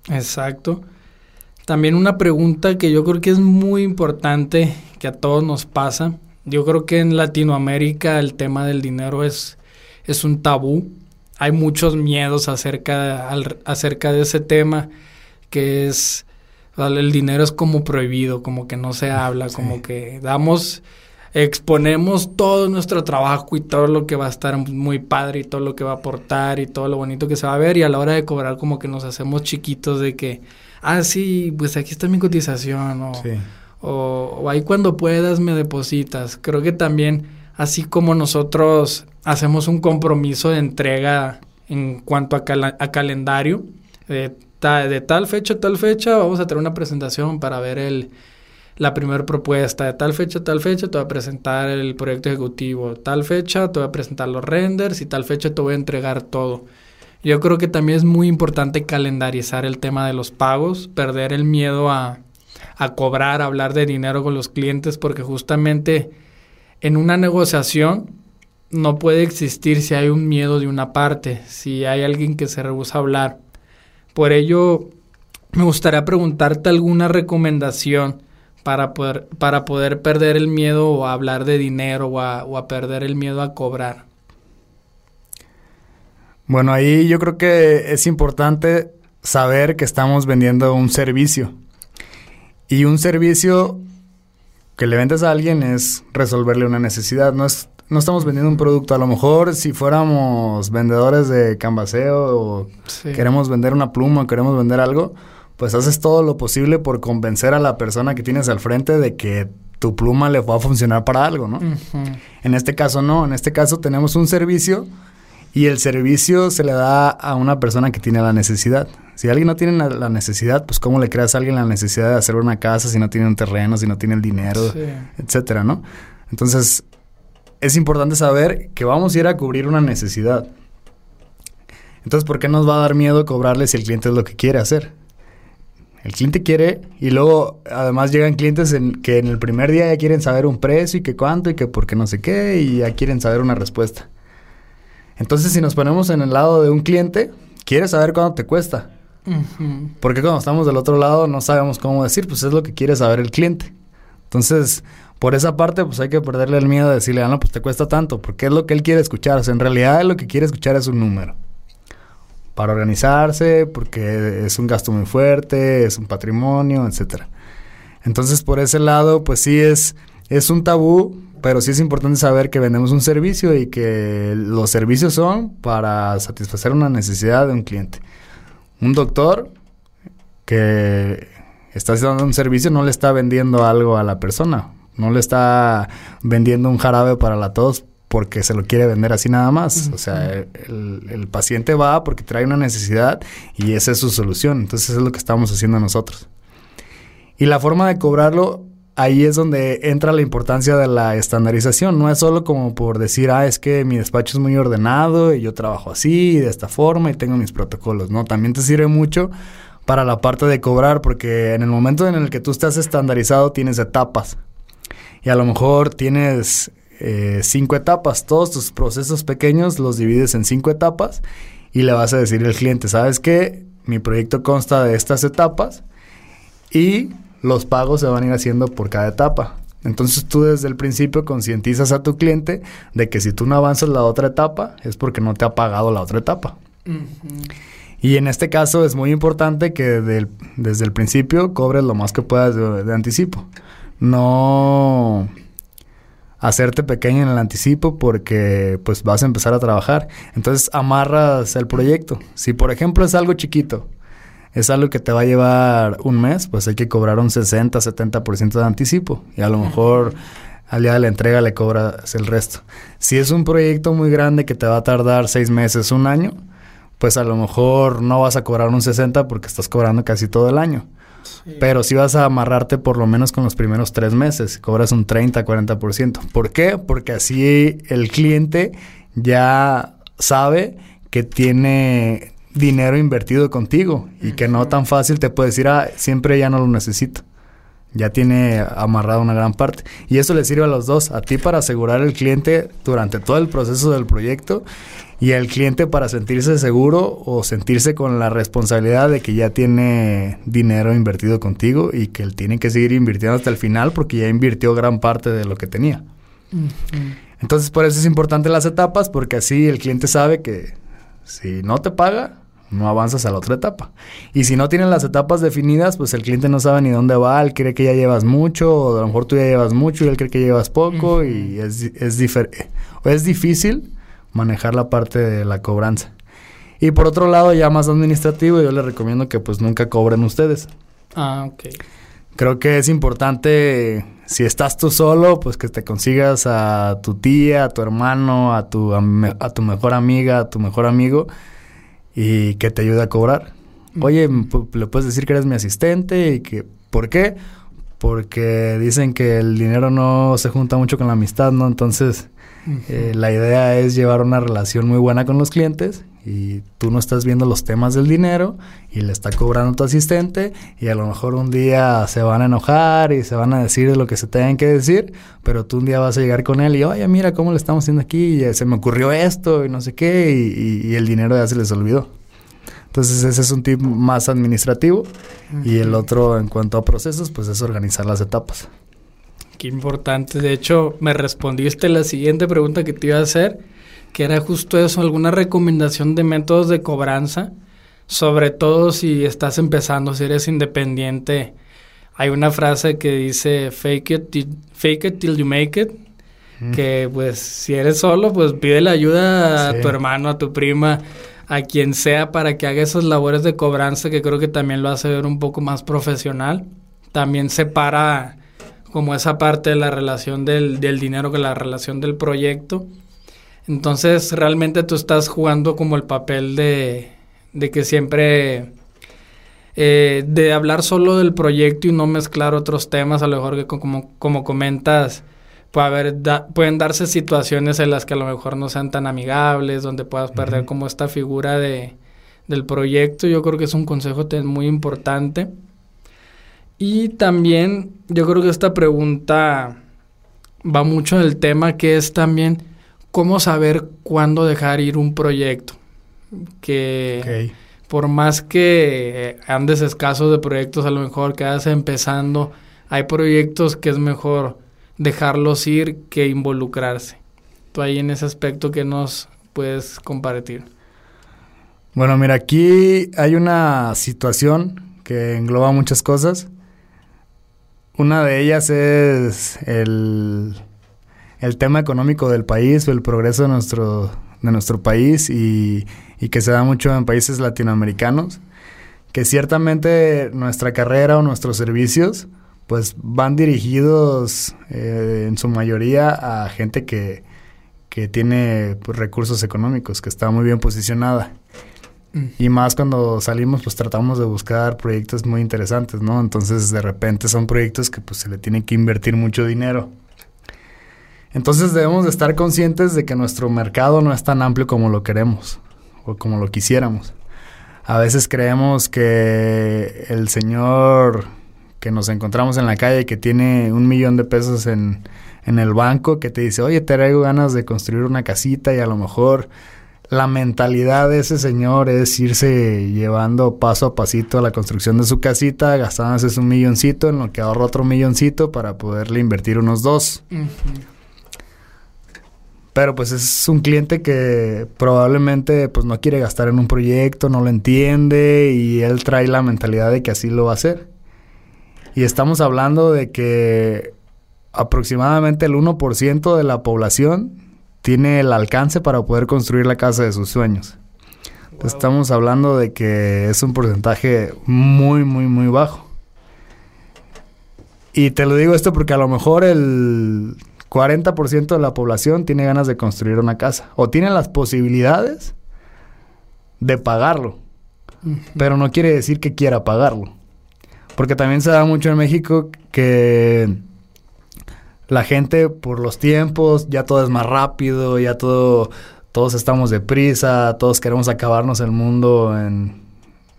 Exacto. También una pregunta que yo creo que es muy importante, que a todos nos pasa. Yo creo que en Latinoamérica el tema del dinero es, es un tabú. Hay muchos miedos acerca, acerca de ese tema, que es el dinero es como prohibido, como que no se habla, como que damos, exponemos todo nuestro trabajo y todo lo que va a estar muy padre y todo lo que va a aportar y todo lo bonito que se va a ver y a la hora de cobrar como que nos hacemos chiquitos de que ah, sí, pues aquí está mi cotización, o, o, ahí cuando puedas me depositas. Creo que también, así como nosotros hacemos un compromiso de entrega en cuanto a, a calendario, de, de, tal fecha a tal fecha vamos a tener una presentación para ver el, la primera propuesta, de tal fecha tal fecha te voy a presentar el proyecto ejecutivo, tal fecha te voy a presentar los renders y tal fecha te voy a entregar todo. Yo creo que también es muy importante calendarizar el tema de los pagos, perder el miedo a, a cobrar, a hablar de dinero con los clientes, porque justamente en una negociación no puede existir si hay un miedo de una parte, si hay alguien que se rehúsa a hablar. Por ello, me gustaría preguntarte alguna recomendación para poder, para poder perder el miedo a hablar de dinero o a perder el miedo a cobrar. Bueno, ahí yo creo que es importante saber que estamos vendiendo un servicio. Y un servicio que le vendes a alguien es resolverle una necesidad. No, es, no estamos vendiendo un producto. A lo mejor si fuéramos vendedores de canvaseo o queremos vender una pluma o queremos vender algo, pues haces todo lo posible por convencer a la persona que tienes al frente de que tu pluma le va a funcionar para algo, ¿no? En este caso no. En este caso tenemos un servicio y el servicio se le da a una persona que tiene la necesidad. Si alguien no tiene la necesidad, pues cómo le creas a alguien la necesidad de hacer una casa si no tiene un terreno, si no tiene el dinero, etcétera, ¿no? Entonces, es importante saber que vamos a ir a cubrir una necesidad. Entonces, ¿por qué nos va a dar miedo cobrarle si el cliente es lo que quiere hacer? El cliente quiere y luego además llegan clientes en, que en el primer día ya quieren saber un precio y que cuánto y que por qué no sé qué y ya quieren saber una respuesta. Entonces, si nos ponemos en el lado de un cliente, quiere saber cuánto te cuesta. Porque cuando estamos del otro lado no sabemos cómo decir, pues es lo que quiere saber el cliente. Entonces, por esa parte, pues hay que perderle el miedo de decirle, ah, no, pues te cuesta tanto, porque es lo que él quiere escuchar. O sea, en realidad lo que quiere escuchar es un número. Para organizarse, porque es un gasto muy fuerte, es un patrimonio, etcétera. Entonces, por ese lado, pues sí es, es un tabú pero sí es importante saber que vendemos un servicio y que los servicios son para satisfacer una necesidad de un cliente. Un doctor que está haciendo un servicio no le está vendiendo algo a la persona, no le está vendiendo un jarabe para la tos porque se lo quiere vender así nada más. O sea, el, el, paciente va porque trae una necesidad y esa es su solución. Entonces es lo que estamos haciendo nosotros. Y la forma de cobrarlo ahí es donde entra la importancia de la estandarización. No es solo como por decir, ah, es que mi despacho es muy ordenado y yo trabajo así, de esta forma y tengo mis protocolos. No, también te sirve mucho para la parte de cobrar, porque en el momento en el que tú estás estandarizado tienes etapas. Y a lo mejor tienes eh, cinco etapas. Todos tus procesos pequeños los divides en cinco etapas y le vas a decir al cliente, ¿sabes qué? Mi proyecto consta de estas etapas y los pagos se van a ir haciendo por cada etapa. Entonces tú desde el principio concientizas a tu cliente de que si tú no avanzas la otra etapa es porque no te ha pagado la otra etapa. Y en este caso es muy importante que desde el principio cobres lo más que puedas de, anticipo. No hacerte pequeño en el anticipo porque pues vas a empezar a trabajar. Entonces amarras el proyecto. Si por ejemplo es algo chiquito, es algo que te va a llevar un mes, pues hay que cobrar un 60, 70% de anticipo. Y a lo mejor al día de la entrega le cobras el resto. Si es un proyecto muy grande que te va a tardar seis meses, un año, pues a lo mejor no vas a cobrar un 60 porque estás cobrando casi todo el año. Pero si vas a amarrarte por lo menos con los primeros tres meses, cobras un 30, 40%. ¿Por qué? Porque así el cliente ya sabe que tiene dinero invertido contigo y que no tan fácil te puede decir, ah, siempre ya no lo necesito. Ya tiene amarrado una gran parte. Y eso le sirve a los dos, a ti para asegurar el cliente durante todo el proceso del proyecto y al cliente para sentirse seguro o sentirse con la responsabilidad de que ya tiene dinero invertido contigo y que él tiene que seguir invirtiendo hasta el final porque ya invirtió gran parte de lo que tenía. Entonces por eso es importante las etapas porque así el cliente sabe que si no te paga, no avanzas a la otra etapa. Y si no tienes las etapas definidas, pues el cliente no sabe ni dónde va, él cree que ya llevas mucho, o a lo mejor tú ya llevas mucho y él cree que llevas poco, y es, es, es difícil manejar la parte de la cobranza. Y por otro lado, ya más administrativo, yo les recomiendo que pues nunca cobren ustedes. Ah, ok. Creo que es importante, si estás tú solo, pues que te consigas a tu tía, a tu hermano, a tu, a, tu mejor amiga, a tu mejor amigo, y que te ayude a cobrar. Oye, le puedes decir que eres mi asistente y que, ¿por qué? Porque dicen que el dinero no se junta mucho con la amistad, ¿no? Entonces, eh, la idea es llevar una relación muy buena con los clientes y tú no estás viendo los temas del dinero y le está cobrando tu asistente y a lo mejor un día se van a enojar y se van a decir lo que se tengan que decir, pero tú un día vas a llegar con él y oye, mira cómo le estamos haciendo aquí y se me ocurrió esto y no sé qué y, el dinero ya se les olvidó. Entonces ese es un tip más administrativo y el otro en cuanto a procesos pues es organizar las etapas. Qué importante. De hecho, me respondiste la siguiente pregunta que te iba a hacer, que era justo eso, alguna recomendación de métodos de cobranza, sobre todo si estás empezando, si eres independiente. Hay una frase que dice fake it, till, fake it till you make it, que pues si eres solo, pues pide la ayuda a tu hermano, a tu prima, a quien sea para que haga esas labores de cobranza que creo que también lo hace ver un poco más profesional. También separa como esa parte de la relación del, dinero con la relación del proyecto. Entonces realmente tú estás jugando como el papel de, de que siempre... Eh, de hablar solo del proyecto y no mezclar otros temas, a lo mejor que como, como comentas, puede haber pueden darse situaciones en las que a lo mejor no sean tan amigables, donde puedas perder como esta figura de, del proyecto. Yo creo que es un consejo muy importante. Y también yo creo que esta pregunta va mucho en el tema que es también cómo saber cuándo dejar ir un proyecto. Que por más que andes escaso de proyectos, a lo mejor quedas empezando, hay proyectos que es mejor dejarlos ir que involucrarse. Tú ahí en ese aspecto que nos puedes compartir. Bueno, mira, aquí hay una situación que engloba muchas cosas. Una de ellas es el, el tema económico del país o el progreso de nuestro, de nuestro país y, que se da mucho en países latinoamericanos, que ciertamente nuestra carrera o nuestros servicios pues van dirigidos eh, en su mayoría a gente que, que tiene pues, recursos económicos, que está muy bien posicionada. Y más cuando salimos, pues tratamos de buscar proyectos muy interesantes, ¿no? Entonces, de repente son proyectos que pues se le tiene que invertir mucho dinero. Entonces debemos de estar conscientes de que nuestro mercado no es tan amplio como lo queremos o como lo quisiéramos. A veces creemos que el señor que nos encontramos en la calle que tiene un millón de pesos en, en el banco, que te dice, oye, te traigo ganas de construir una casita y a lo mejor la mentalidad de ese señor es irse llevando paso a pasito a la construcción de su casita, gastándose un milloncito en lo que ahorra otro milloncito para poderle invertir unos dos. Pero pues es un cliente que probablemente pues no quiere gastar en un proyecto, no lo entiende y él trae la mentalidad de que así lo va a hacer. Y estamos hablando de que aproximadamente el 1% de la población tiene el alcance para poder construir la casa de sus sueños. Estamos hablando de que es un porcentaje muy, muy, muy bajo. Y te lo digo esto porque a lo mejor el 40% de la población tiene ganas de construir una casa o tiene las posibilidades de pagarlo, pero no quiere decir que quiera pagarlo. Porque también se da mucho en México que la gente por los tiempos, ya todo es más rápido, ya todo, todos estamos deprisa, todos queremos acabarnos el mundo en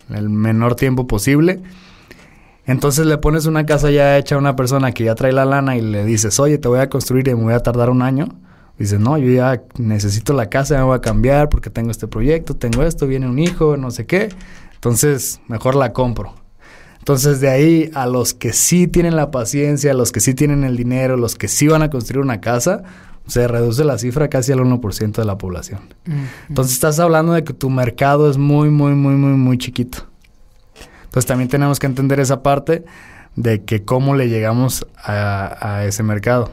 el menor tiempo posible. Entonces le pones una casa ya hecha a una persona que ya trae la lana y le dices, oye, te voy a construir y me voy a tardar un año. Dice, no, yo ya necesito la casa, me voy a cambiar porque tengo este proyecto, tengo esto, viene un hijo, no sé qué. Entonces, mejor la compro. Entonces, de ahí a los que sí tienen la paciencia, a los que sí tienen el dinero, los que sí van a construir una casa, se reduce la cifra casi al 1% de la población. Entonces, estás hablando de que tu mercado es muy, muy, muy, muy, muy chiquito. Entonces, también tenemos que entender esa parte de que cómo le llegamos a, a ese mercado.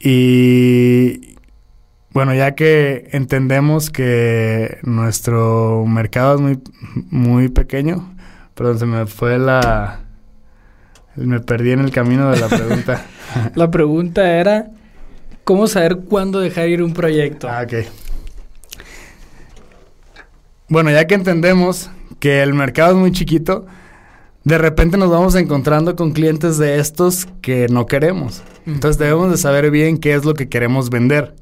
Y bueno, ya que entendemos que nuestro mercado es muy, muy pequeño, Perdón, se me fue la... Me perdí en el camino de la pregunta. la pregunta era, ¿cómo saber cuándo dejar ir un proyecto? Ah, ok. Bueno, ya que entendemos que el mercado es muy chiquito, de repente nos vamos encontrando con clientes de estos que no queremos. Entonces debemos de saber bien qué es lo que queremos vender.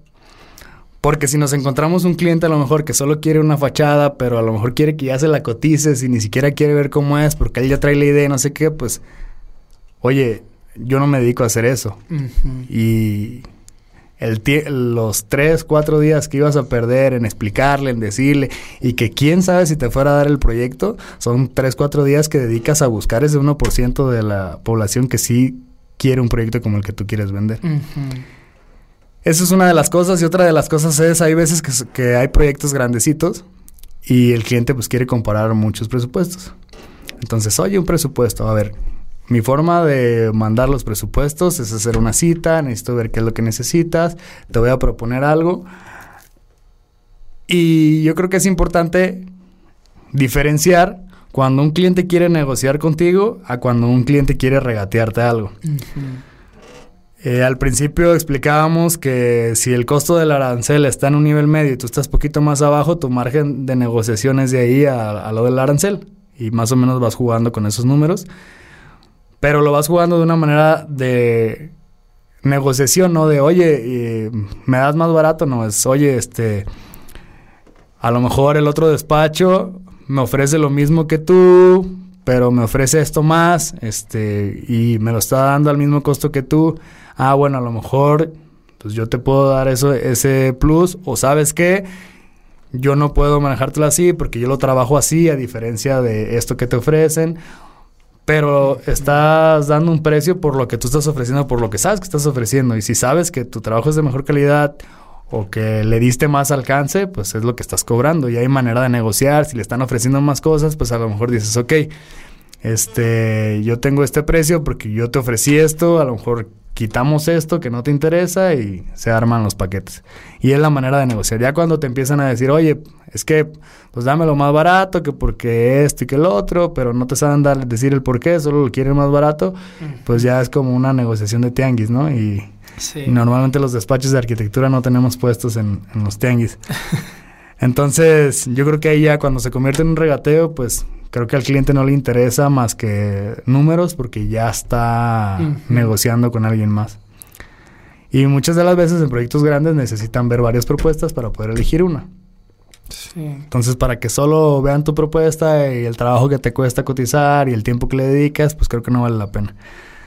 Porque si nos encontramos un cliente a lo mejor que solo quiere una fachada, pero a lo mejor quiere que ya se la cotices y ni siquiera quiere ver cómo es porque él ya trae la idea y no sé qué, pues, oye, yo no me dedico a hacer eso. Y el los tres, cuatro días que ibas a perder en explicarle, en decirle, y que quién sabe si te fuera a dar el proyecto, son tres, cuatro días que dedicas a buscar ese 1% de la población que sí quiere un proyecto como el que tú quieres vender. Esa es una de las cosas y otra de las cosas es, hay veces que, hay proyectos grandecitos y el cliente pues quiere comparar muchos presupuestos. Entonces, oye, un presupuesto, a ver, mi forma de mandar los presupuestos es hacer una cita, necesito ver qué es lo que necesitas, te voy a proponer algo. Y yo creo que es importante diferenciar cuando un cliente quiere negociar contigo a cuando un cliente quiere regatearte algo. Eh, al principio explicábamos que si el costo del arancel está en un nivel medio y tú estás poquito más abajo, tu margen de negociación es de ahí a, lo del arancel. Y más o menos vas jugando con esos números. Pero lo vas jugando de una manera de negociación, no de, oye, me das más barato, no, es, oye, este, a lo mejor el otro despacho me ofrece lo mismo que tú, pero me ofrece esto más, este, y me lo está dando al mismo costo que tú ah, bueno, a lo mejor pues yo te puedo dar eso, ese plus, o sabes qué, yo no puedo manejártelo así porque yo lo trabajo así, a diferencia de esto que te ofrecen, pero estás dando un precio por lo que tú estás ofreciendo, por lo que sabes que estás ofreciendo, y si sabes que tu trabajo es de mejor calidad, o que le diste más alcance, pues es lo que estás cobrando y hay manera de negociar. Si le están ofreciendo más cosas, pues a lo mejor dices, ok, este, yo tengo este precio porque yo te ofrecí esto, a lo mejor quitamos esto que no te interesa y se arman los paquetes. Y es la manera de negociar. Ya cuando te empiezan a decir, oye, es que pues dame lo más barato, que porque esto y que el otro, pero no te saben dar, decir el por qué, solo lo quieren más barato, pues ya es como una negociación de tianguis, ¿no? Y, normalmente los despachos de arquitectura no tenemos puestos en, en los tianguis. Entonces, yo creo que ahí ya cuando se convierte en un regateo, pues creo que al cliente no le interesa más que números porque ya está negociando con alguien más. Y muchas de las veces en proyectos grandes necesitan ver varias propuestas para poder elegir una. Entonces, para que solo vean tu propuesta y el trabajo que te cuesta cotizar y el tiempo que le dedicas, pues creo que no vale la pena.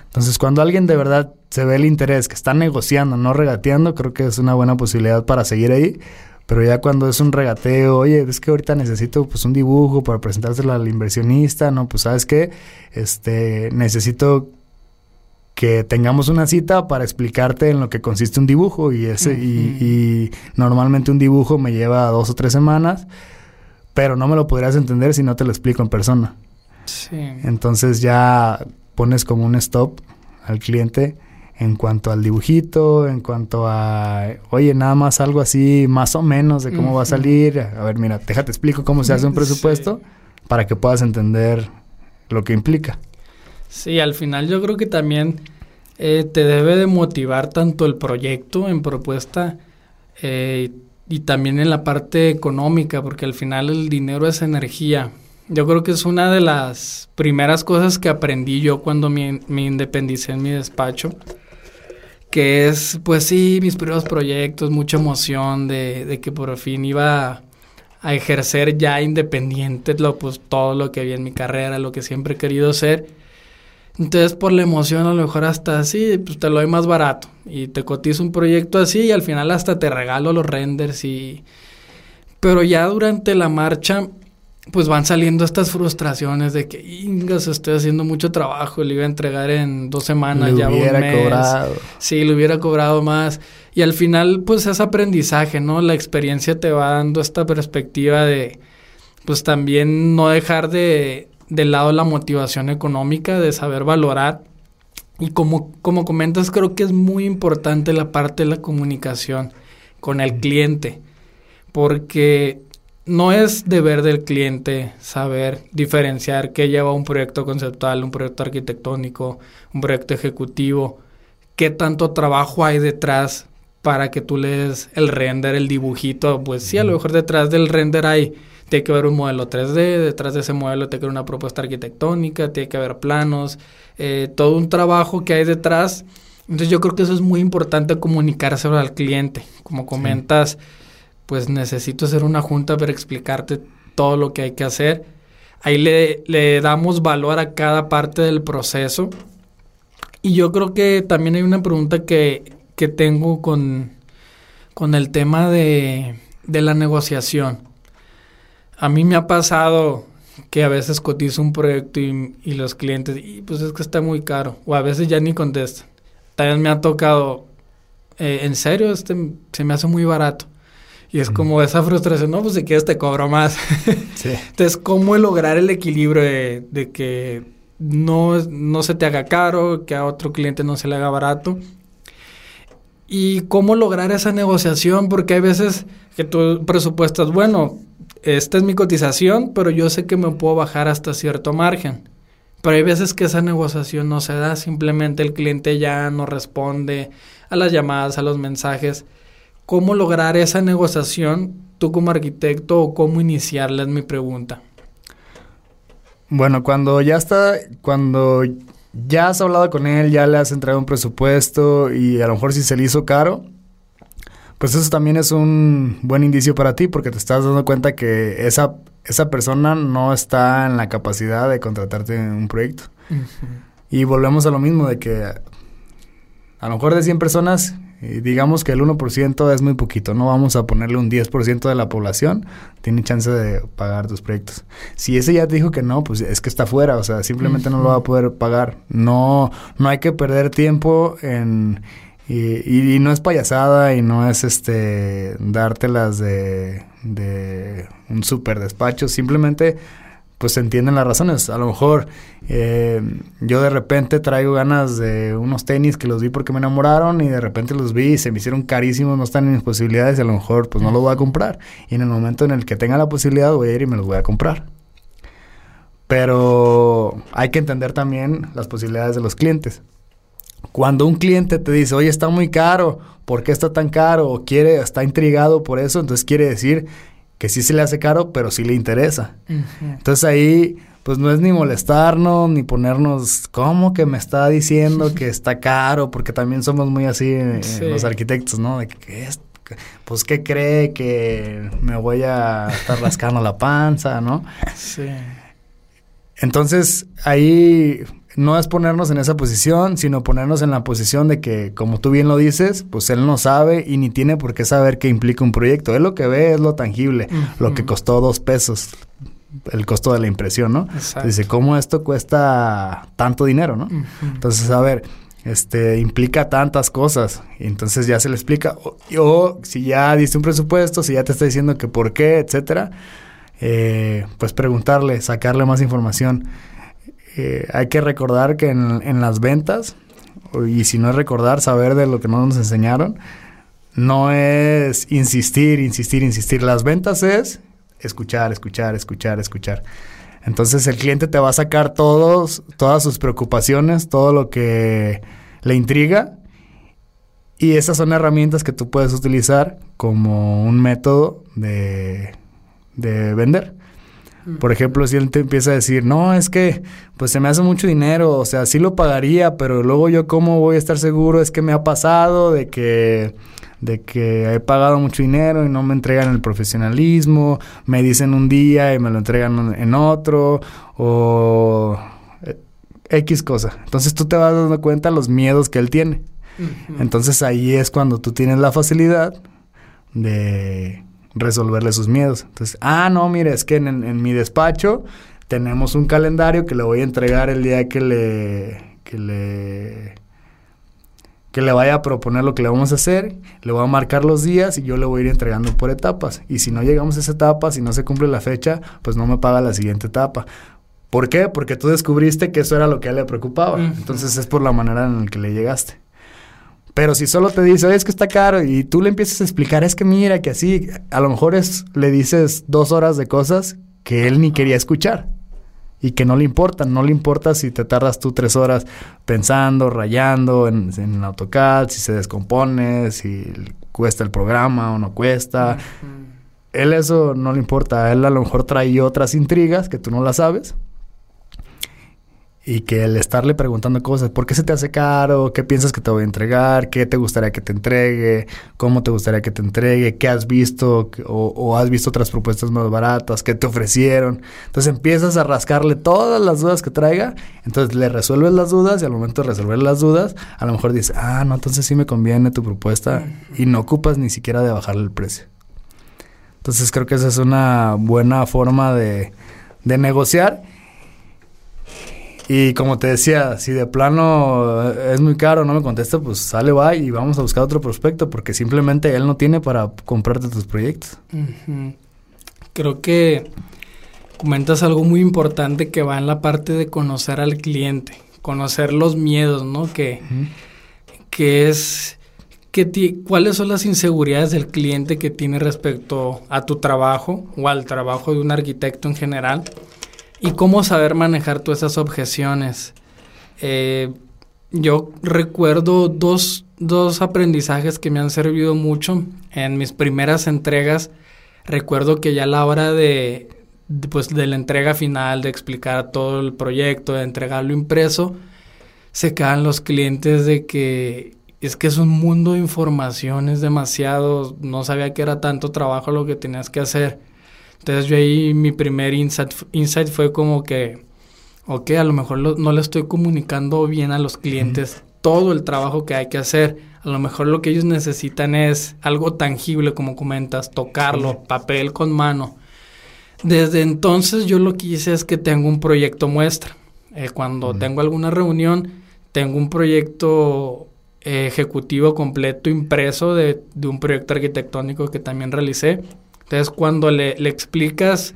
Entonces, cuando alguien de verdad se ve el interés, que está negociando, no regateando, creo que es una buena posibilidad para seguir ahí. Pero ya cuando es un regateo, oye, es que ahorita necesito pues un dibujo para presentárselo al inversionista, no, pues sabes qué, este, necesito que tengamos una cita para explicarte en lo que consiste un dibujo y ese y, normalmente un dibujo me lleva dos o tres semanas, pero no me lo podrías entender si no te lo explico en persona. Sí. Entonces ya pones como un stop al cliente en cuanto al dibujito, en cuanto a, oye, nada más algo así, más o menos de cómo va a salir. A ver, mira, déjate explico cómo se hace un presupuesto para que puedas entender lo que implica. Sí, al final yo creo que también eh, te debe de motivar tanto el proyecto en propuesta eh, y también en la parte económica, porque al final el dinero es energía. Yo creo que es una de las primeras cosas que aprendí yo cuando me, independicé en mi despacho, que es, pues sí, mis primeros proyectos, mucha emoción de, de que por fin iba a, ejercer ya independiente lo, pues, todo lo que había en mi carrera, lo que siempre he querido hacer. Entonces, por la emoción, a lo mejor hasta así, pues te lo doy más barato. Y te cotizo un proyecto así y al final hasta te regalo los renders y... Pero ya durante la marcha pues van saliendo estas frustraciones de que, ingas, estoy haciendo mucho trabajo, le iba a entregar en dos semanas, ya hubiera un mes. cobrado. Sí, le hubiera cobrado más. Y al final, pues es aprendizaje, ¿no? La experiencia te va dando esta perspectiva de, pues también no dejar de, de lado la motivación económica, de saber valorar. Y como, como comentas, creo que es muy importante la parte de la comunicación con el cliente, porque no es deber del cliente saber diferenciar qué lleva un proyecto conceptual, un proyecto arquitectónico, un proyecto ejecutivo, qué tanto trabajo hay detrás para que tú le des el render, el dibujito. Pues sí, a lo mejor detrás del render hay, tiene que haber un modelo 3D, detrás de ese modelo tiene que haber una propuesta arquitectónica, tiene que haber planos, eh, todo un trabajo que hay detrás. Entonces yo creo que eso es muy importante comunicárselo al cliente. Como comentas, pues necesito hacer una junta para explicarte todo lo que hay que hacer. Ahí le, damos valor a cada parte del proceso. Y yo creo que también hay una pregunta que, tengo con, con el tema de, la negociación. A mí me ha pasado que a veces cotizo un proyecto y, los clientes, y pues es que está muy caro, o a veces ya ni contestan. También me ha tocado, eh, en serio, este se me hace muy barato. Y es como esa frustración, no, pues si quieres te cobro más. sí. Entonces, ¿cómo lograr el equilibrio de, que no, no se te haga caro, que a otro cliente no se le haga barato? Y cómo lograr esa negociación, porque hay veces que tú presupuestas, bueno, esta es mi cotización, pero yo sé que me puedo bajar hasta cierto margen. Pero hay veces que esa negociación no se da, simplemente el cliente ya no responde a las llamadas, a los mensajes cómo lograr esa negociación tú como arquitecto o cómo iniciarla es mi pregunta. Bueno, cuando ya está, cuando ya has hablado con él, ya le has entregado un presupuesto y a lo mejor si se le hizo caro, pues eso también es un buen indicio para ti porque te estás dando cuenta que esa, esa persona no está en la capacidad de contratarte en un proyecto. Y volvemos a lo mismo de que a lo mejor de 100 personas digamos que el 1% es muy poquito, no vamos a ponerle un 10% de la población, tiene chance de pagar tus proyectos. Si ese ya te dijo que no, pues es que está fuera, o sea, simplemente no lo va a poder pagar. No, no hay que perder tiempo en... Y, no es payasada y no es este dártelas de, de un super despacho, simplemente pues se entienden las razones. A lo mejor eh, yo de repente traigo ganas de unos tenis que los vi porque me enamoraron y de repente los vi y se me hicieron carísimos, no están en mis posibilidades y a lo mejor pues no los voy a comprar. Y en el momento en el que tenga la posibilidad voy a ir y me los voy a comprar. Pero hay que entender también las posibilidades de los clientes. Cuando un cliente te dice, oye, está muy caro, ¿por qué está tan caro? O quiere, está intrigado por eso, entonces quiere decir que sí se le hace caro, pero sí le interesa. Entonces ahí, pues no es ni molestarnos, ni ponernos, ¿cómo que me está diciendo que está caro? Porque también somos muy así eh, los arquitectos, ¿no? De que es, pues, ¿qué cree que me voy a estar rascando la panza, ¿no? Sí. Entonces, ahí no es ponernos en esa posición, sino ponernos en la posición de que, como tú bien lo dices, pues él no sabe y ni tiene por qué saber qué implica un proyecto. Él lo que ve es lo tangible, lo que costó dos pesos, el costo de la impresión, ¿no? Dice, ¿cómo esto cuesta tanto dinero, no? Entonces, a ver, este, implica tantas cosas. Y entonces ya se le explica. O, si ya diste un presupuesto, si ya te está diciendo que por qué, etcétera, eh, pues preguntarle, sacarle más información. Eh, hay que recordar que en, las ventas, y si no es recordar, saber de lo que no nos enseñaron, no es insistir, insistir, insistir. Las ventas es escuchar, escuchar, escuchar, escuchar. Entonces el cliente te va a sacar todos, todas sus preocupaciones, todo lo que le intriga. Y esas son herramientas que tú puedes utilizar como un método de, de vender. Por ejemplo, si él te empieza a decir, no, es que pues se me hace mucho dinero, o sea, sí lo pagaría, pero luego yo cómo voy a estar seguro, es que me ha pasado de que de que he pagado mucho dinero y no me entregan el profesionalismo, me dicen un día y me lo entregan en otro, o eh, X cosa. Entonces tú te vas dando cuenta los miedos que él tiene. Entonces ahí es cuando tú tienes la facilidad de resolverle sus miedos. Entonces, ah, no, mire, es que en, mi despacho tenemos un calendario que le voy a entregar el día que le, que le, que le vaya a proponer lo que le vamos a hacer, le voy a marcar los días y yo le voy a ir entregando por etapas. Y si no llegamos a esa etapa, si no se cumple la fecha, pues no me paga la siguiente etapa. ¿Por qué? Porque tú descubriste que eso era lo que a él le preocupaba. Entonces es por la manera en la que le llegaste. Pero si solo te dice, es que está caro, y tú le empiezas a explicar, es que mira, que así, a lo mejor es, le dices dos horas de cosas que él ni quería escuchar y que no le importan. No le importa si te tardas tú tres horas pensando, rayando en, en AutoCAD, si se descompone, si cuesta el programa o no cuesta. Él eso no le importa. Él a lo mejor trae otras intrigas que tú no las sabes y que el estarle preguntando cosas, ¿por qué se te hace caro? ¿Qué piensas que te voy a entregar? ¿Qué te gustaría que te entregue? ¿Cómo te gustaría que te entregue? ¿Qué has visto? O, has visto otras propuestas más baratas? ¿Qué te ofrecieron? Entonces empiezas a rascarle todas las dudas que traiga, entonces le resuelves las dudas y al momento de resolver las dudas, a lo mejor dices, ah, no, entonces sí me conviene tu propuesta y no ocupas ni siquiera de bajarle el precio. Entonces creo que esa es una buena forma de, de negociar y como te decía, si de plano es muy caro, no me contesta, pues sale, va y vamos a buscar otro prospecto porque simplemente él no tiene para comprarte tus proyectos. Creo que comentas algo muy importante que va en la parte de conocer al cliente, conocer los miedos, ¿no? Que, que es que cuáles son las inseguridades del cliente que tiene respecto a tu trabajo o al trabajo de un arquitecto en general y cómo saber manejar todas esas objeciones. Eh, yo recuerdo dos, dos aprendizajes que me han servido mucho en mis primeras entregas. Recuerdo que ya a la hora de, pues, de la entrega final, de explicar todo el proyecto, de entregarlo impreso, se quedan los clientes de que es que es un mundo de información, es demasiado, no sabía que era tanto trabajo lo que tenías que hacer. Entonces yo ahí mi primer insight, insight fue como que, ok, a lo mejor no le estoy comunicando bien a los clientes todo el trabajo que hay que hacer. A lo mejor lo que ellos necesitan es algo tangible, como comentas, tocarlo, papel con mano. Desde entonces yo lo que hice es que tengo un proyecto muestra. Eh, cuando tengo alguna reunión, tengo un proyecto eh, ejecutivo completo impreso de, de, un proyecto arquitectónico que también realicé entonces, cuando le, explicas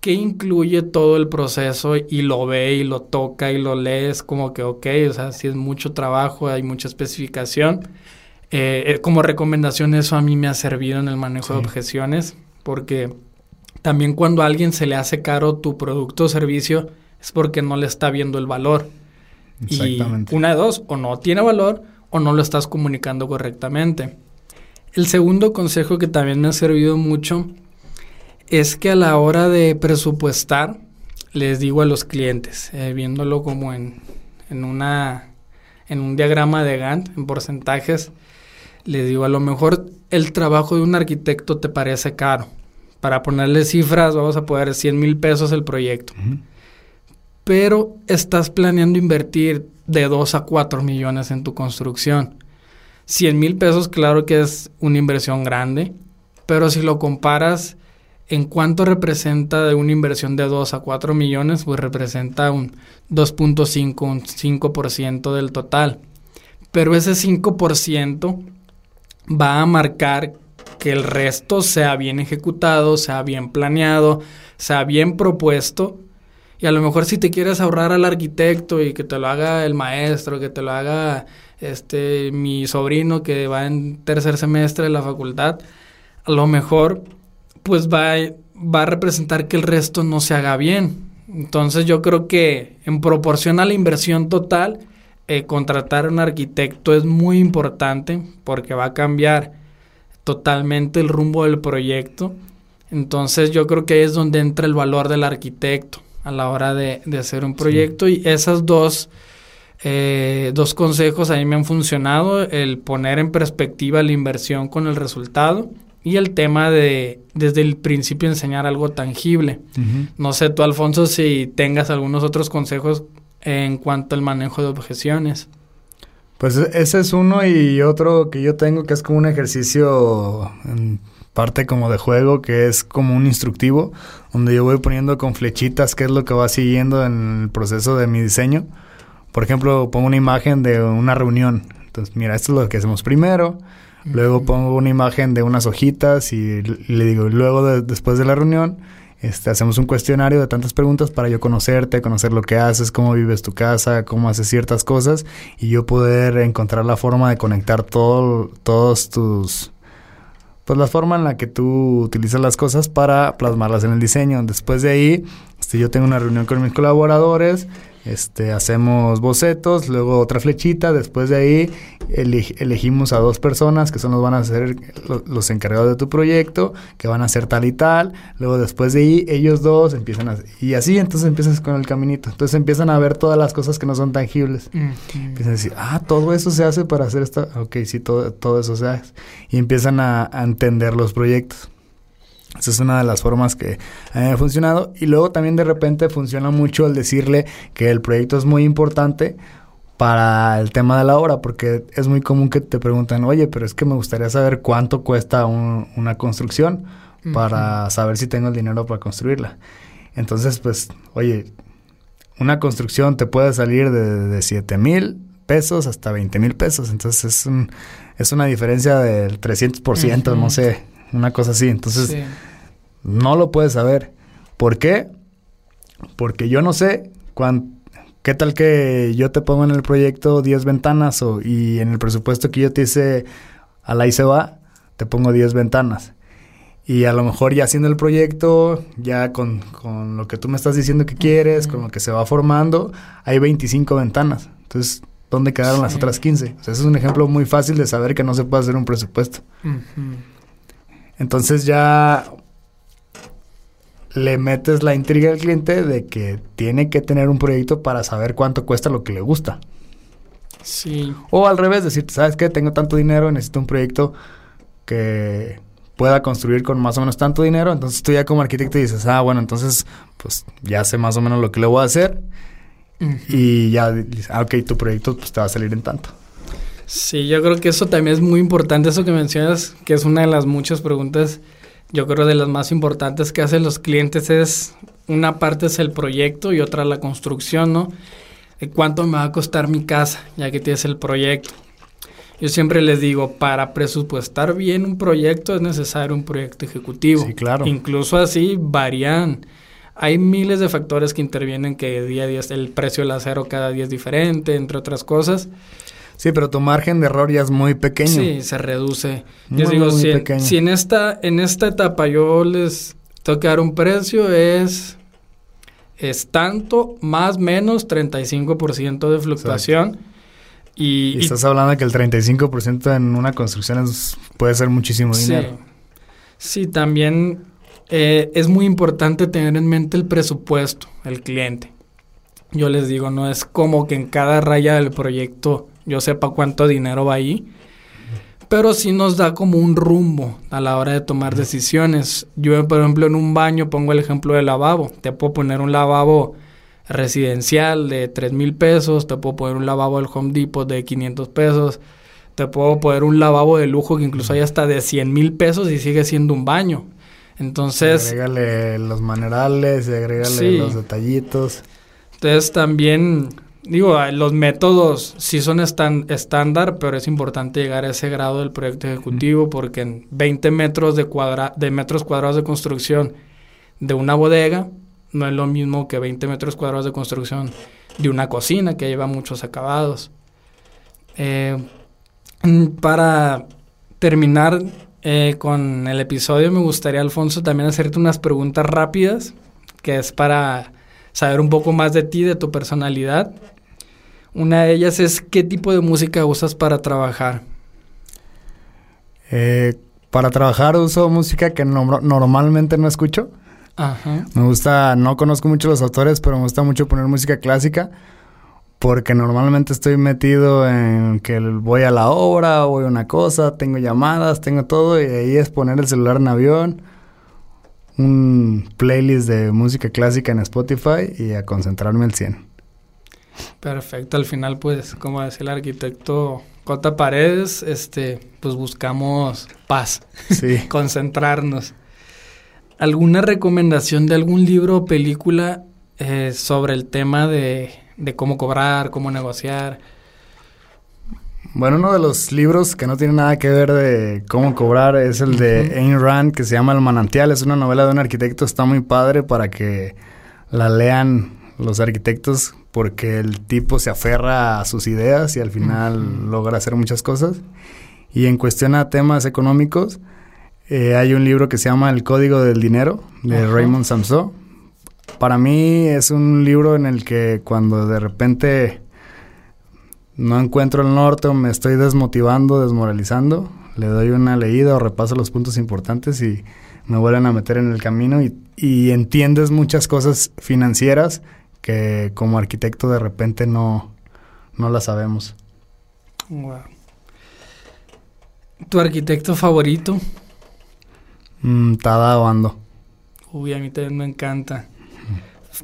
qué incluye todo el proceso y lo ve y lo toca y lo lees, como que, ok, o sea, si es mucho trabajo, hay mucha especificación. Eh, eh, como recomendación, eso a mí me ha servido en el manejo de objeciones, porque también cuando a alguien se le hace caro tu producto o servicio, es porque no le está viendo el valor. Exactamente. Y una de dos, o no tiene valor o no lo estás comunicando correctamente. El segundo consejo que también me ha servido mucho es que a la hora de presupuestar, les digo a los clientes, eh, viéndolo como en, en, una, en un diagrama de Gantt, en porcentajes, les digo, a lo mejor el trabajo de un arquitecto te parece caro. Para ponerle cifras, vamos a poner 100 mil pesos el proyecto. Pero estás planeando invertir de 2 a 4 millones en tu construcción. 100 mil pesos, claro que es una inversión grande, pero si lo comparas en cuánto representa de una inversión de 2 a 4 millones, pues representa un 2.5, un 5% del total. Pero ese 5% va a marcar que el resto sea bien ejecutado, sea bien planeado, sea bien propuesto. Y a lo mejor si te quieres ahorrar al arquitecto y que te lo haga el maestro, que te lo haga este mi sobrino que va en tercer semestre de la facultad, a lo mejor pues va, va a representar que el resto no se haga bien. Entonces yo creo que en proporción a la inversión total, eh, contratar a un arquitecto es muy importante porque va a cambiar totalmente el rumbo del proyecto. Entonces yo creo que es donde entra el valor del arquitecto a la hora de, hacer un proyecto y esas dos, eh, dos consejos a mí me han funcionado, el poner en perspectiva la inversión con el resultado y el tema de desde el principio enseñar algo tangible. No sé tú, Alfonso, si tengas algunos otros consejos en cuanto al manejo de objeciones. Pues ese es uno y otro que yo tengo que es como un ejercicio en parte como de juego, que es como un instructivo, donde yo voy poniendo con flechitas qué es lo que va siguiendo en el proceso de mi diseño. Por ejemplo, pongo una imagen de una reunión. Entonces, mira, esto es lo que hacemos primero Luego pongo una imagen de unas hojitas y, le digo, luego después de la reunión, este, hacemos un cuestionario de tantas preguntas para yo conocerte, conocer lo que haces, cómo vives tu casa, cómo haces ciertas cosas y yo poder encontrar la forma de conectar todo, todos tus... Pues la forma en la que tú utilizas las cosas para plasmarlas en el diseño. Después de ahí, este, yo tengo una reunión con mis colaboradores, este, hacemos bocetos, luego otra flechita, después de ahí elegimos a dos personas que son los van a ser los, encargados de tu proyecto, que van a hacer tal y tal, luego después de ahí ellos dos empiezan a... Y así entonces empiezas con el caminito, entonces empiezan a ver todas las cosas que no son tangibles, empiezan a decir, ah, todo eso se hace para hacer esta, ok, sí, todo, todo eso se hace, y empiezan a entender los proyectos. Esa es una de las formas que me ha funcionado. Y luego también de repente funciona mucho el decirle que el proyecto es muy importante para el tema de la obra, porque es muy común que te pregunten, oye, pero es que me gustaría saber cuánto cuesta una construcción para saber si tengo el dinero para construirla. Entonces, pues, oye, una construcción te puede salir de, de 7 mil pesos hasta 20 mil pesos. Entonces, es, un, es una diferencia del 300%, no sé, una cosa así. Entonces, no lo puedes saber. ¿Por qué? Porque yo no sé cuán, qué tal que yo te pongo en el proyecto 10 ventanas o, y en el presupuesto que yo te hice a la va te pongo 10 ventanas. Y a lo mejor ya haciendo el proyecto, ya con, con lo que tú me estás diciendo que quieres, con lo que se va formando, hay 25 ventanas. Entonces, ¿dónde quedaron las otras 15? O sea, ese es un ejemplo muy fácil de saber que no se puede hacer un presupuesto. Entonces ya le metes la intriga al cliente de que tiene que tener un proyecto para saber cuánto cuesta lo que le gusta. Sí. O al revés, decirte, ¿sabes qué? Tengo tanto dinero, necesito un proyecto que pueda construir con más o menos tanto dinero. Entonces tú ya como arquitecto dices, ah, bueno, entonces pues ya sé más o menos lo que le voy a hacer. Y ya dices, ah, ok, tu proyecto pues, te va a salir en tanto. Sí, yo creo que eso también es muy importante, eso que mencionas, que es una de las muchas preguntas, yo creo de las más importantes que hacen los clientes es, una parte es el proyecto y otra la construcción, ¿no? ¿Cuánto me va a costar mi casa ya que tienes el proyecto? Yo siempre les digo, para presupuestar bien un proyecto es necesario un proyecto ejecutivo. Sí, claro. Incluso así varían. Hay miles de factores que intervienen que día a día el precio del acero cada día es diferente, entre otras cosas. Sí, pero tu margen de error ya es muy pequeño. Sí, se reduce. yo digo, si, en, esta, en esta etapa yo les tengo que dar un precio, es, es tanto, más menos 35% de fluctuación. Y, estás hablando de que el 35% en una construcción puede ser muchísimo dinero. Sí. sí, también eh, es muy importante tener en mente el presupuesto, el cliente. Yo les digo, no es como que en cada raya del proyecto yo sepa cuánto dinero va ahí, pero sí nos da como un rumbo a la hora de tomar decisiones. Yo, por ejemplo, en un baño pongo el ejemplo del lavabo. Te puedo poner un lavabo residencial de 3 mil pesos, te puedo poner un lavabo del Home Depot de 500 pesos, te puedo poner un lavabo de lujo que incluso hay hasta de 100 mil pesos y sigue siendo un baño. Entonces... Agrégale los manerales, agrégale los detallitos. Entonces también, digo, los métodos sí son estándar, pero es importante llegar a ese grado del proyecto ejecutivo porque en 20 metros de, cuadra de metros cuadrados de construcción de una bodega no es lo mismo que 20 metros cuadrados de construcción de una cocina que lleva muchos acabados. Eh, para terminar eh, con el episodio, me gustaría, Alfonso, también hacerte unas preguntas rápidas, que es para saber un poco más de ti, de tu personalidad. Una de ellas es, ¿qué tipo de música usas para trabajar? Eh, para trabajar uso música que normalmente no escucho. Ajá. Me gusta, no conozco mucho los autores, pero me gusta mucho poner música clásica porque normalmente estoy metido en que voy a la obra, voy a una cosa, tengo llamadas, tengo todo y ahí es poner el celular en avión, un playlist de música clásica en Spotify y a concentrarme al 100. Perfecto, al final pues como decía el arquitecto Cota Paredes, este pues buscamos paz, sí. concentrarnos. ¿Alguna recomendación de algún libro o película eh, sobre el tema de de cómo cobrar, cómo negociar. Bueno, uno de los libros que no tiene nada que ver de cómo cobrar es el de Ayn Rand que se llama El manantial. Es una novela de un arquitecto, está muy padre para que la lean los arquitectos porque el tipo se aferra a sus ideas y al final logra hacer muchas cosas. Y en cuestión a temas económicos, eh, hay un libro que se llama El Código del Dinero de Raymond Samson. Para mí es un libro en el que cuando de repente no encuentro el norte o me estoy desmotivando, desmoralizando, le doy una leída o repaso los puntos importantes y me vuelven a meter en el camino y, entiendes muchas cosas financieras que como arquitecto de repente no, no las sabemos. ¿Tu arquitecto favorito? Mm, Tada Bando. Uy, a mí también me encanta.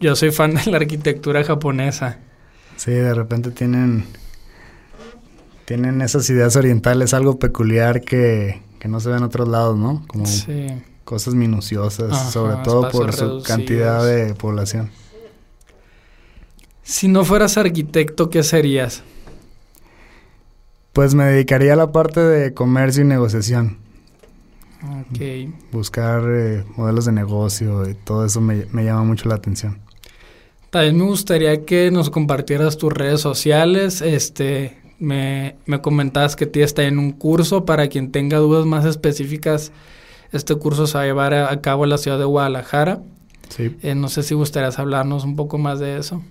Yo soy fan de la arquitectura japonesa. Sí, de repente tienen tienen esas ideas orientales, algo peculiar que, no se ve en otros lados, ¿no? Como cosas minuciosas, sobre todo por su cantidad de población. Si no fueras arquitecto, ¿qué serías? Pues me dedicaría a la parte de comercio y negociación. Okay. Buscar eh, modelos de negocio y todo eso me, llama mucho la atención. También me gustaría que nos compartieras tus redes sociales. Este, me, me comentabas que ti está en un curso. Para quien tenga dudas más específicas, este curso se va a llevar a cabo en la ciudad de Guadalajara. Sí. Eh, no sé si gustarías hablarnos un poco más de eso.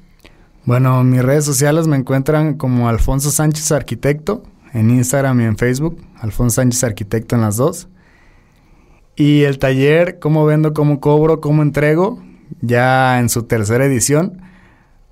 Bueno, mis redes sociales me encuentran como Alfonso Sánchez Arquitecto en Instagram y en Facebook. Alfonso Sánchez Arquitecto en las dos. Y el taller, cómo vendo, cómo cobro, cómo entrego, ya en su tercera edición,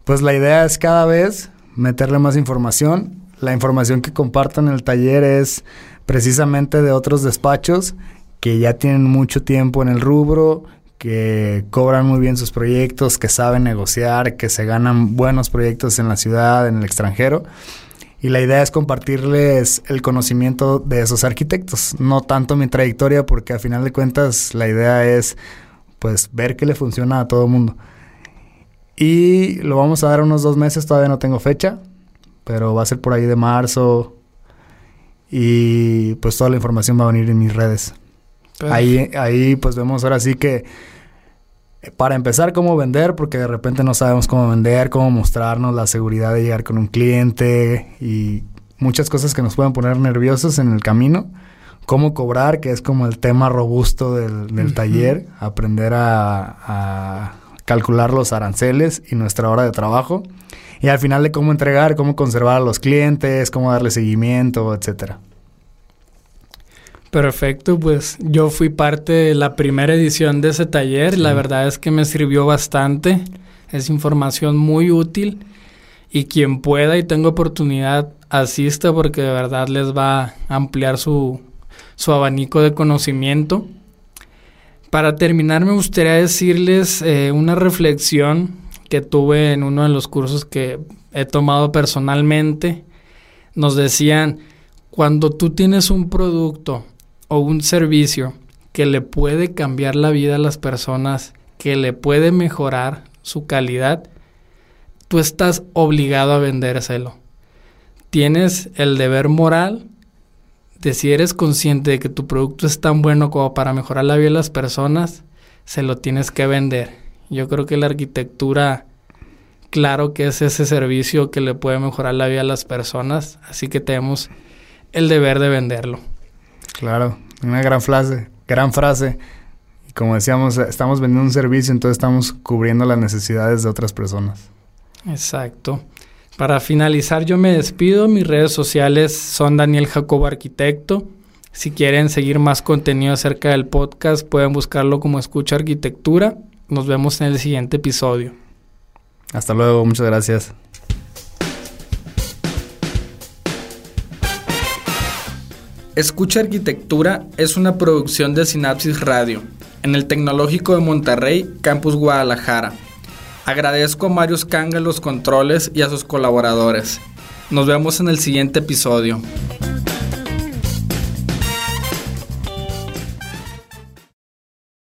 pues la idea es cada vez meterle más información. La información que comparto en el taller es precisamente de otros despachos que ya tienen mucho tiempo en el rubro, que cobran muy bien sus proyectos, que saben negociar, que se ganan buenos proyectos en la ciudad, en el extranjero. Y la idea es compartirles el conocimiento de esos arquitectos, no tanto mi trayectoria, porque a final de cuentas la idea es pues ver qué le funciona a todo el mundo. Y lo vamos a dar unos dos meses, todavía no tengo fecha, pero va a ser por ahí de marzo. Y pues toda la información va a venir en mis redes. Ahí, ahí pues vemos ahora sí que para empezar, cómo vender, porque de repente no sabemos cómo vender, cómo mostrarnos, la seguridad de llegar con un cliente y muchas cosas que nos pueden poner nerviosos en el camino. Cómo cobrar, que es como el tema robusto del, taller, aprender a, calcular los aranceles y nuestra hora de trabajo. Y al final de cómo entregar, cómo conservar a los clientes, cómo darle seguimiento, etcétera. Perfecto, pues yo fui parte de la primera edición de ese taller. La verdad es que me sirvió bastante. Es información muy útil. Y quien pueda y tenga oportunidad, asista porque de verdad les va a ampliar su, su abanico de conocimiento. Para terminar, me gustaría decirles eh, una reflexión que tuve en uno de los cursos que he tomado personalmente. Nos decían, cuando tú tienes un producto o un servicio que le puede cambiar la vida a las personas, que le puede mejorar su calidad, tú estás obligado a vendérselo. Tienes el deber moral de si eres consciente de que tu producto es tan bueno como para mejorar la vida de las personas, se lo tienes que vender. Yo creo que la arquitectura, claro que es ese servicio que le puede mejorar la vida a las personas, así que tenemos el deber de venderlo. Claro, una gran frase, gran frase. Como decíamos, estamos vendiendo un servicio, entonces estamos cubriendo las necesidades de otras personas. Exacto. Para finalizar, yo me despido. Mis redes sociales son Daniel Jacobo Arquitecto. Si quieren seguir más contenido acerca del podcast, pueden buscarlo como Escucha Arquitectura. Nos vemos en el siguiente episodio. Hasta luego, muchas gracias. Escucha Arquitectura es una producción de Sinapsis Radio en el Tecnológico de Monterrey, Campus Guadalajara. Agradezco a Marius Kanga los controles y a sus colaboradores. Nos vemos en el siguiente episodio.